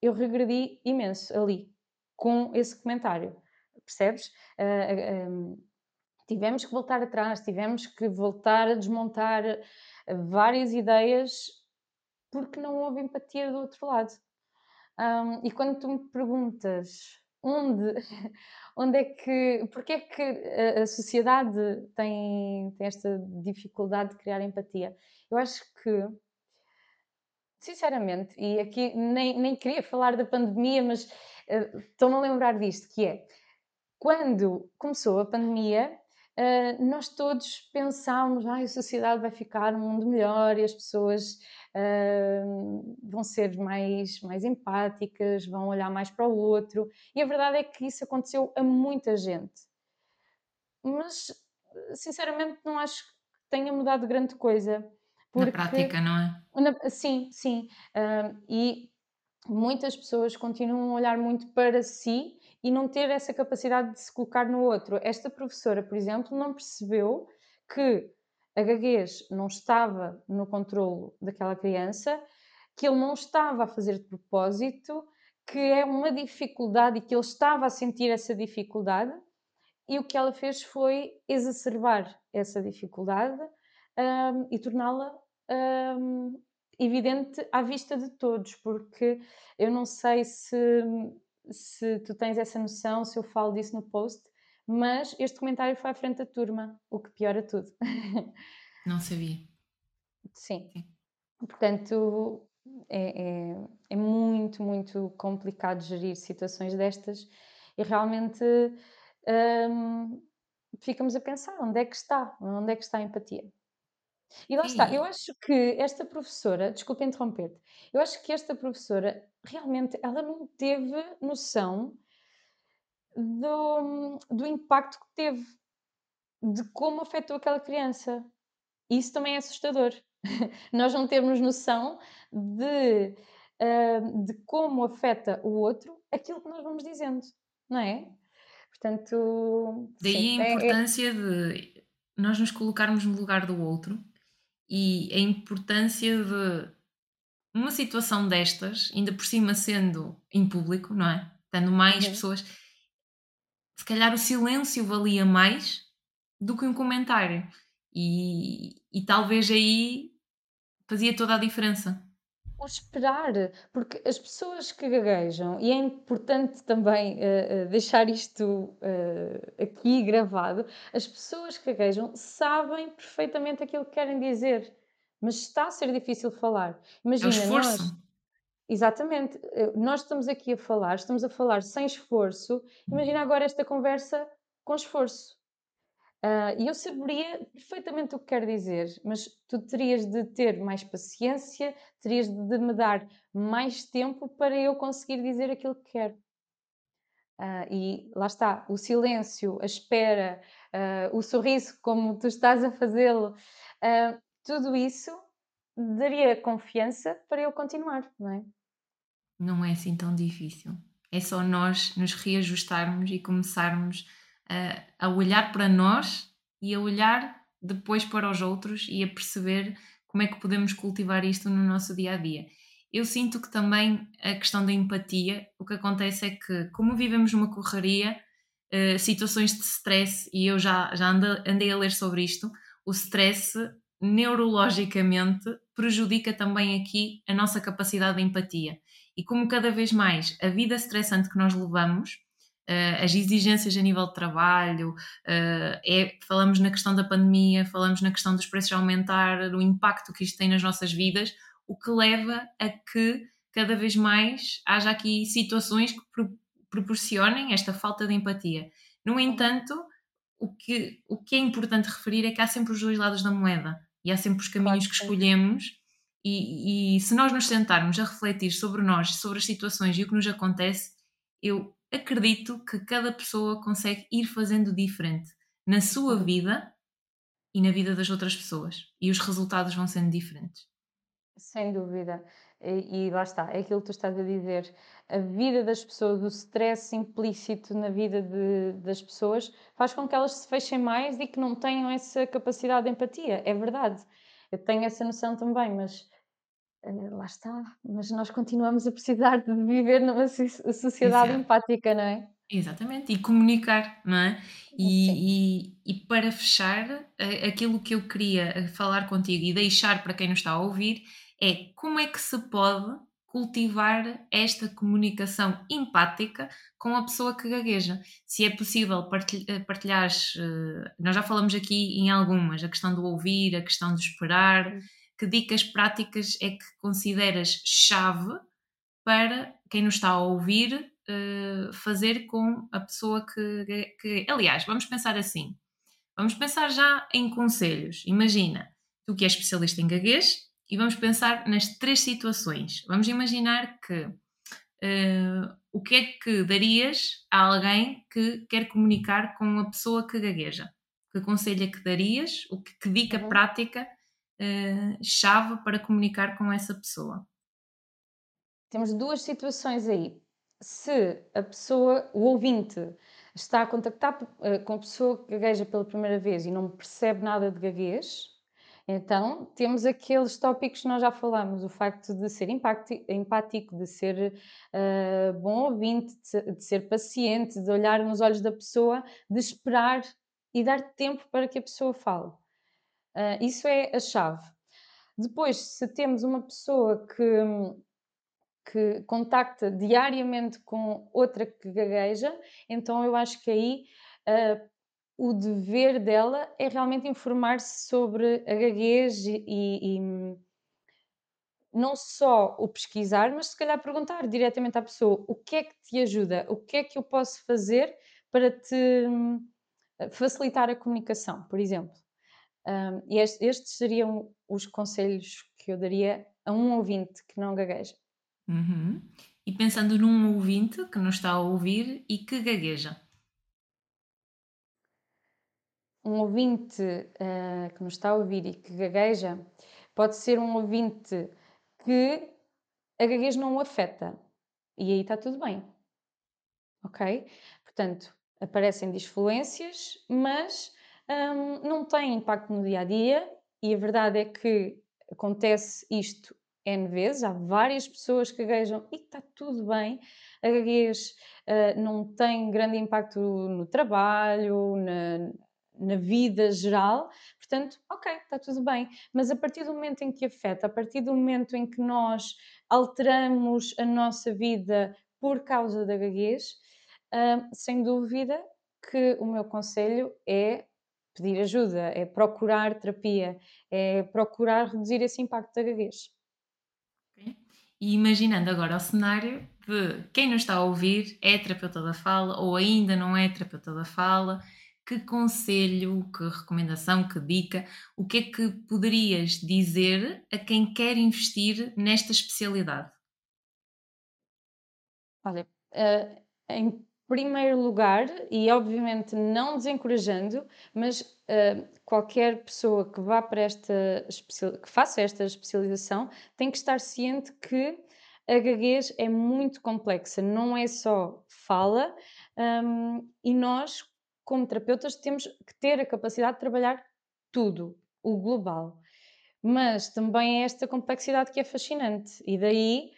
eu regredi imenso ali, com esse comentário. Percebes? Uh, uh, tivemos que voltar atrás, tivemos que voltar a desmontar várias ideias porque não houve empatia do outro lado. Um, e quando tu me perguntas onde, onde é que, porque é que a, sociedade tem, tem esta dificuldade de criar empatia? Eu acho que, sinceramente, e aqui nem, nem queria falar da pandemia, mas uh, estou-me a lembrar disto, que é, quando começou a pandemia, Uh, nós todos pensámos, ah, a sociedade vai ficar um mundo melhor e as pessoas uh, vão ser mais, mais empáticas, vão olhar mais para o outro. E a verdade é que isso aconteceu a muita gente. Mas, sinceramente, não acho que tenha mudado grande coisa. Porque, na prática, não é? Na, sim, sim. Uh, e muitas pessoas continuam a olhar muito para si e não ter essa capacidade de se colocar no outro. Esta professora, por exemplo, não percebeu que a gaguez não estava no controlo daquela criança, que ele não estava a fazer de propósito, que é uma dificuldade e que ele estava a sentir essa dificuldade, e o que ela fez foi exacerbar essa dificuldade um, e torná-la um, evidente à vista de todos, porque eu não sei se, se tu tens essa noção, se eu falo disso no post, mas este comentário foi à frente da turma, o que piora tudo. Não sabia. Sim. Sim. Portanto, é, é, é, muito, muito complicado gerir situações destas e realmente hum, ficamos a pensar onde é que está, onde é que está a empatia. E lá Sim. está, eu acho que esta professora, desculpa interromper-te, eu acho que esta professora realmente ela não teve noção do, do impacto que teve, de como afetou aquela criança. Isso também é assustador. Nós não temos noção de, uh, de como afeta o outro aquilo que nós vamos dizendo, não é? Portanto. Daí sim, a é, é importância é... de nós nos colocarmos no lugar do outro e a importância de uma situação destas, ainda por cima sendo em público, não é? Tendo mais uhum. pessoas, se calhar o silêncio valia mais do que um comentário. E, e talvez aí fazia toda a diferença. O esperar, porque as pessoas que gaguejam, e é importante também uh, deixar isto uh, aqui gravado, as pessoas que gaguejam sabem perfeitamente aquilo que querem dizer, mas está a ser difícil falar. Imagina, é o esforço. nós. Exatamente, nós estamos aqui a falar, estamos a falar sem esforço. Imagina agora esta conversa com esforço. Uh, e eu saberia perfeitamente o que quer dizer, mas tu terias de ter mais paciência, terias de me dar mais tempo para eu conseguir dizer aquilo que quero. Uh, e lá está, o silêncio, a espera, uh, o sorriso, como tu estás a fazê-lo, tudo isso daria confiança para eu continuar, não é? Não é assim tão difícil. É só nós nos reajustarmos e começarmos a, a olhar para nós e a olhar depois para os outros e a perceber como é que podemos cultivar isto no nosso dia a dia. Eu sinto que também a questão da empatia, o que acontece é que, como vivemos uma correria, uh, situações de stress, e eu já, já andei a ler sobre isto, o stress neurologicamente prejudica também aqui a nossa capacidade de empatia. E como cada vez mais a vida estressante que nós levamos uh, as exigências a nível de trabalho, uh, é, falamos na questão da pandemia, falamos na questão dos preços aumentar, do impacto que isto tem nas nossas vidas, o que leva a que cada vez mais haja aqui situações que pro, proporcionem esta falta de empatia. No entanto, o que, o que é importante referir é que há sempre os dois lados da moeda e há sempre os caminhos que escolhemos. E, e, se nós nos sentarmos a refletir sobre nós, sobre as situações e o que nos acontece, eu acredito que cada pessoa consegue ir fazendo diferente na sua vida e na vida das outras pessoas. E os resultados vão sendo diferentes. Sem dúvida. E, e, lá está, é aquilo que tu estás a dizer. A vida das pessoas, o stress implícito na vida de, das pessoas, faz com que elas se fechem mais e que não tenham essa capacidade de empatia. É verdade. Eu tenho essa noção também, mas lá está, mas nós continuamos a precisar de viver numa sociedade Exato. empática, não é? Exatamente, e comunicar, não é? E, e, e, para fechar, aquilo que eu queria eh, falar contigo e deixar para quem nos está a ouvir é como é que se pode cultivar esta comunicação empática com a pessoa que gagueja. Se é possível eh, partilhar, nós já falamos aqui em algumas, a questão do ouvir, a questão do esperar, que dicas práticas é que consideras chave para quem nos está a ouvir uh, fazer com a pessoa que, que. Aliás, vamos pensar assim. Vamos pensar já em conselhos. Imagina, tu que és especialista em gaguez, e vamos pensar nas três situações. Vamos imaginar que uh, o que é que darias a alguém que quer comunicar com a pessoa que gagueja? Que conselho é que darias? O que, que dica uhum. prática uh, chave para comunicar com essa pessoa? Temos duas situações aí. se a pessoa, o ouvinte, está a contactar uh, com a pessoa que gagueja pela primeira vez e não percebe nada de gaguez, então temos aqueles tópicos que nós já falamos, o facto de ser empático, de ser uh, bom ouvinte, de, de ser paciente, de olhar nos olhos da pessoa, de esperar e dar tempo para que a pessoa fale. Uh, isso é a chave. Depois, se temos uma pessoa que que contacta diariamente com outra que gagueja, então eu acho que aí uh, o dever dela é realmente informar-se sobre a gaguez e, e, não só o pesquisar, mas se calhar perguntar diretamente à pessoa o que é que te ajuda, o que é que eu posso fazer para te hum, facilitar a comunicação, por exemplo. Um, e estes, seriam os conselhos que eu daria a um ouvinte que não gagueja. Uhum. E pensando num ouvinte que nos está a ouvir e que gagueja. Um ouvinte uh, que nos está a ouvir e que gagueja pode ser um ouvinte que a gaguez não o afeta. E aí está tudo bem. Ok? Portanto, aparecem disfluências, mas um, não tem impacto no dia a dia. E a verdade é que acontece isto N vezes, há várias pessoas que gaguejam e está tudo bem. A gaguez uh, não tem grande impacto no trabalho, na, na vida geral, portanto, ok, está tudo bem. Mas a partir do momento em que afeta, a partir do momento em que nós alteramos a nossa vida por causa da gaguez, uh, sem dúvida que o meu conselho é pedir ajuda, é procurar terapia, é procurar reduzir esse impacto da gaguez. E imaginando agora o cenário de quem nos está a ouvir é terapeuta da fala ou ainda não é terapeuta da fala, que conselho, que recomendação, que dica, o que é que poderias dizer a quem quer investir nesta especialidade? Olha, uh, em primeiro lugar, e obviamente não desencorajando, mas uh, qualquer pessoa que vá para esta que faça esta especialização tem que estar ciente que a gaguez é muito complexa, não é só fala, um, e nós, como terapeutas, temos que ter a capacidade de trabalhar tudo, o global. Mas também é esta complexidade que é fascinante, e daí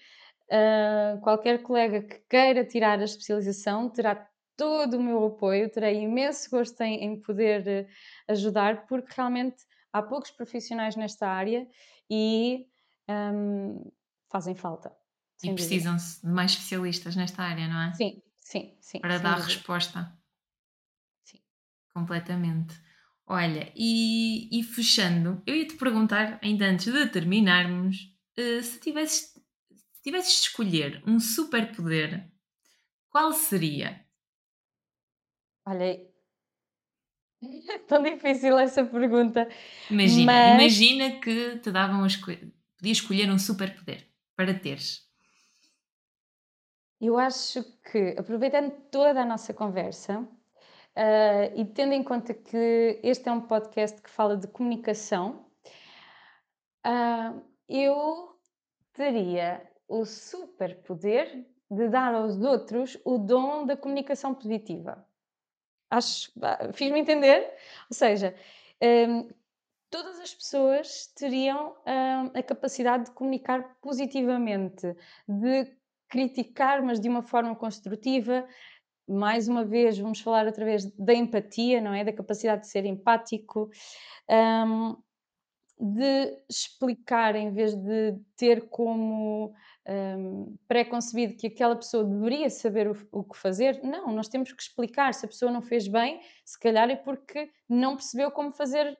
Uh, qualquer colega que queira tirar a especialização terá todo o meu apoio, terei imenso gosto em, em poder uh, ajudar, porque realmente há poucos profissionais nesta área e um, fazem falta. E precisam-se de mais especialistas nesta área, não é? Sim, sim, sim. Para dar dúvida. resposta. Sim. Completamente. Olha, e, e, fechando, eu ia te perguntar, ainda antes de terminarmos, uh, se tivesses tivesses de escolher um superpoder, qual seria? Olha, é tão difícil essa pergunta. Imagina, mas... imagina que te davam a escolher, podias escolher um superpoder para teres. Eu acho que, aproveitando toda a nossa conversa uh, e tendo em conta que este é um podcast que fala de comunicação, uh, eu teria o superpoder de dar aos outros o dom da comunicação positiva. Acho, fiz-me entender? Ou seja, um, todas as pessoas teriam um, a capacidade de comunicar positivamente, de criticar, mas de uma forma construtiva. Mais uma vez, vamos falar através da empatia, não é? Da capacidade de ser empático. Um, de explicar em vez de ter como um, pré-concebido que aquela pessoa deveria saber o, o, que fazer. Não, nós temos que explicar. Se a pessoa não fez bem, se calhar é porque não percebeu como fazer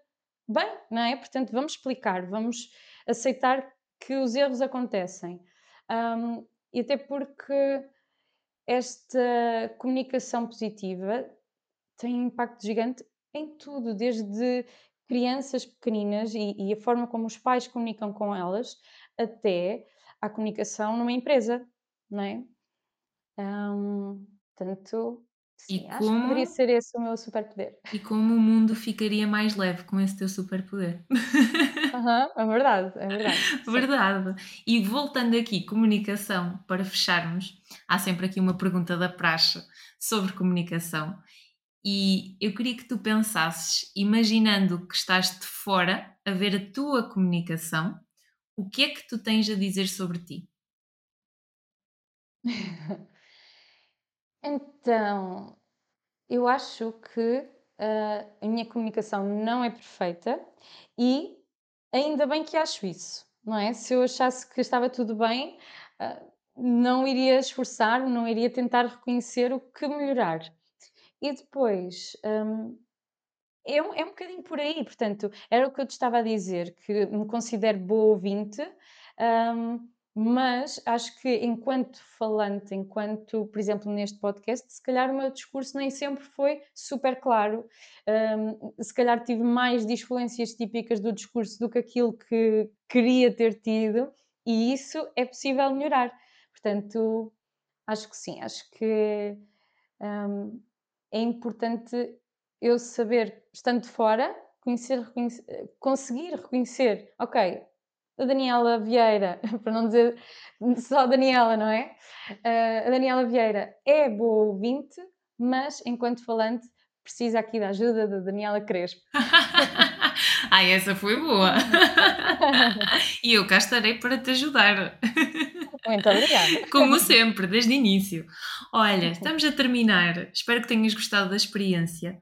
bem, não é? Portanto, vamos explicar, vamos aceitar que os erros acontecem. Um, e até porque esta comunicação positiva tem impacto gigante em tudo, desde crianças pequeninas e, e, a forma como os pais comunicam com elas, até à comunicação numa empresa, não é? Um, portanto, Sim, e acho como... que poderia ser esse o meu superpoder. E como o mundo ficaria mais leve com esse teu superpoder. Uhum, é verdade, é verdade. verdade. E voltando aqui, comunicação, para fecharmos, há sempre aqui uma pergunta da praxe sobre comunicação. E eu queria que tu pensasses, imaginando que estás de fora a ver a tua comunicação, o que é que tu tens a dizer sobre ti? Então, eu acho que uh, a minha comunicação não é perfeita e ainda bem que acho isso, não é? Se eu achasse que estava tudo bem, uh, não iria esforçar, não iria tentar reconhecer o que melhorar. E depois, um, é, um, é um bocadinho por aí, portanto, era o que eu te estava a dizer, que me considero boa ouvinte, um, mas acho que enquanto falante, enquanto, por exemplo, neste podcast, se calhar o meu discurso nem sempre foi super claro, um, se calhar tive mais disfluências típicas do discurso do que aquilo que queria ter tido, e isso é possível melhorar. Portanto, acho que sim, acho que um, é importante eu saber, estando fora, conhecer, reconhecer, conseguir reconhecer, ok, a Daniela Vieira, para não dizer só a Daniela, não é? Uh, a Daniela Vieira é boa ouvinte, mas enquanto falante precisa aqui da ajuda da Daniela Crespo. Ai, essa foi boa! e eu cá estarei para te ajudar. Muito obrigada. Como sempre, desde o início. Olha, estamos a terminar. Espero que tenhas gostado da experiência.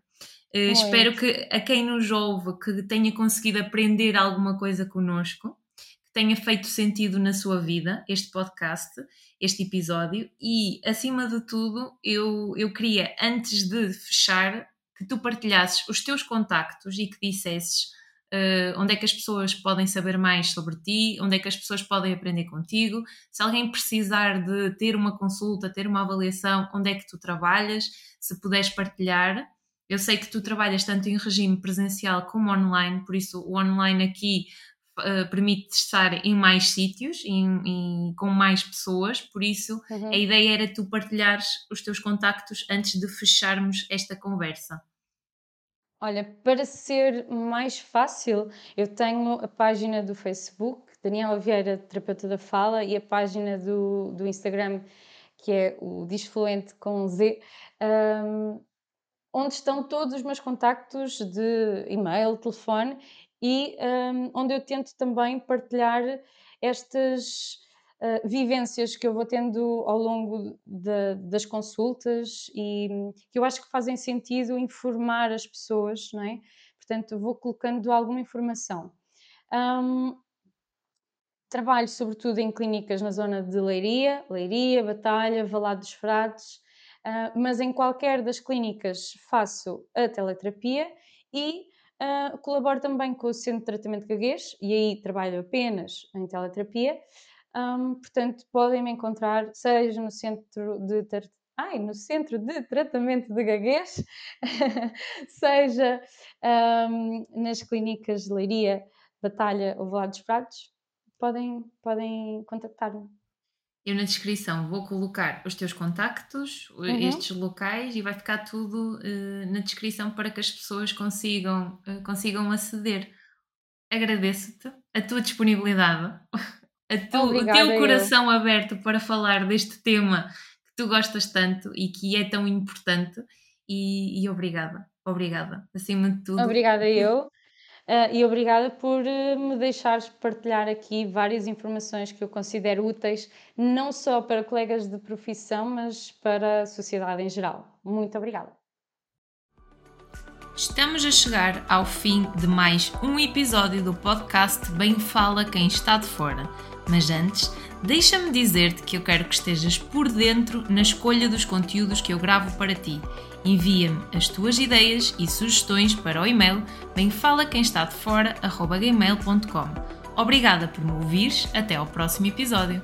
Uh, espero que a quem nos ouve que tenha conseguido aprender alguma coisa connosco tenha feito sentido na sua vida este podcast, este episódio e, acima de tudo, eu, eu queria, antes de fechar, que tu partilhasses os teus contactos e que dissesses uh, onde é que as pessoas podem saber mais sobre ti, onde é que as pessoas podem aprender contigo, se alguém precisar de ter uma consulta, ter uma avaliação, onde é que tu trabalhas, se puderes partilhar. Eu sei que tu trabalhas tanto em regime presencial como online, por isso o online aqui uh, permite estar em mais sítios e com mais pessoas, por isso uhum. a ideia era tu partilhares os teus contactos antes de fecharmos esta conversa. Olha, para ser mais fácil, eu tenho a página do Facebook, Daniela Vieira, terapeuta da fala, e a página do, do Instagram, que é o Disfluente com Z, um, onde estão todos os meus contactos de e-mail, telefone e um, onde eu tento também partilhar estas uh, vivências que eu vou tendo ao longo de, das consultas e que eu acho que fazem sentido informar as pessoas, não é? Portanto, vou colocando alguma informação. Um, trabalho sobretudo em clínicas na zona de Leiria, Leiria, Batalha, Valado dos Frades, uh, mas em qualquer das clínicas faço a teleterapia e Uh, colaboro também com o Centro de Tratamento Gaguês e aí trabalho apenas em teleterapia. Um, portanto, podem me encontrar, seja no Centro de Ai, no Centro de Tratamento de Gaguês, seja um, nas clínicas de Leiria, Batalha ou Velado dos Pratos, podem, podem contactar-me. Eu na descrição vou colocar os teus contactos, uhum. estes locais e vai ficar tudo uh, na descrição para que as pessoas consigam, uh, consigam aceder. Agradeço-te a tua disponibilidade, a tu, o teu coração eu. aberto para falar deste tema que tu gostas tanto e que é tão importante. E, e obrigada, obrigada, acima de tudo. Obrigada eu. Uh, e obrigada por uh, me deixares partilhar aqui várias informações que eu considero úteis, não só para colegas de profissão, mas para a sociedade em geral. Muito obrigada. Estamos a chegar ao fim de mais um episódio do podcast Bem Fala Quem Está de Fora. Mas antes, deixa-me dizer-te que eu quero que estejas por dentro na escolha dos conteúdos que eu gravo para ti Envia-me as tuas ideias e sugestões para o e-mail bemfalaquemestadefora.gmail.com Obrigada por me ouvires, até ao próximo episódio.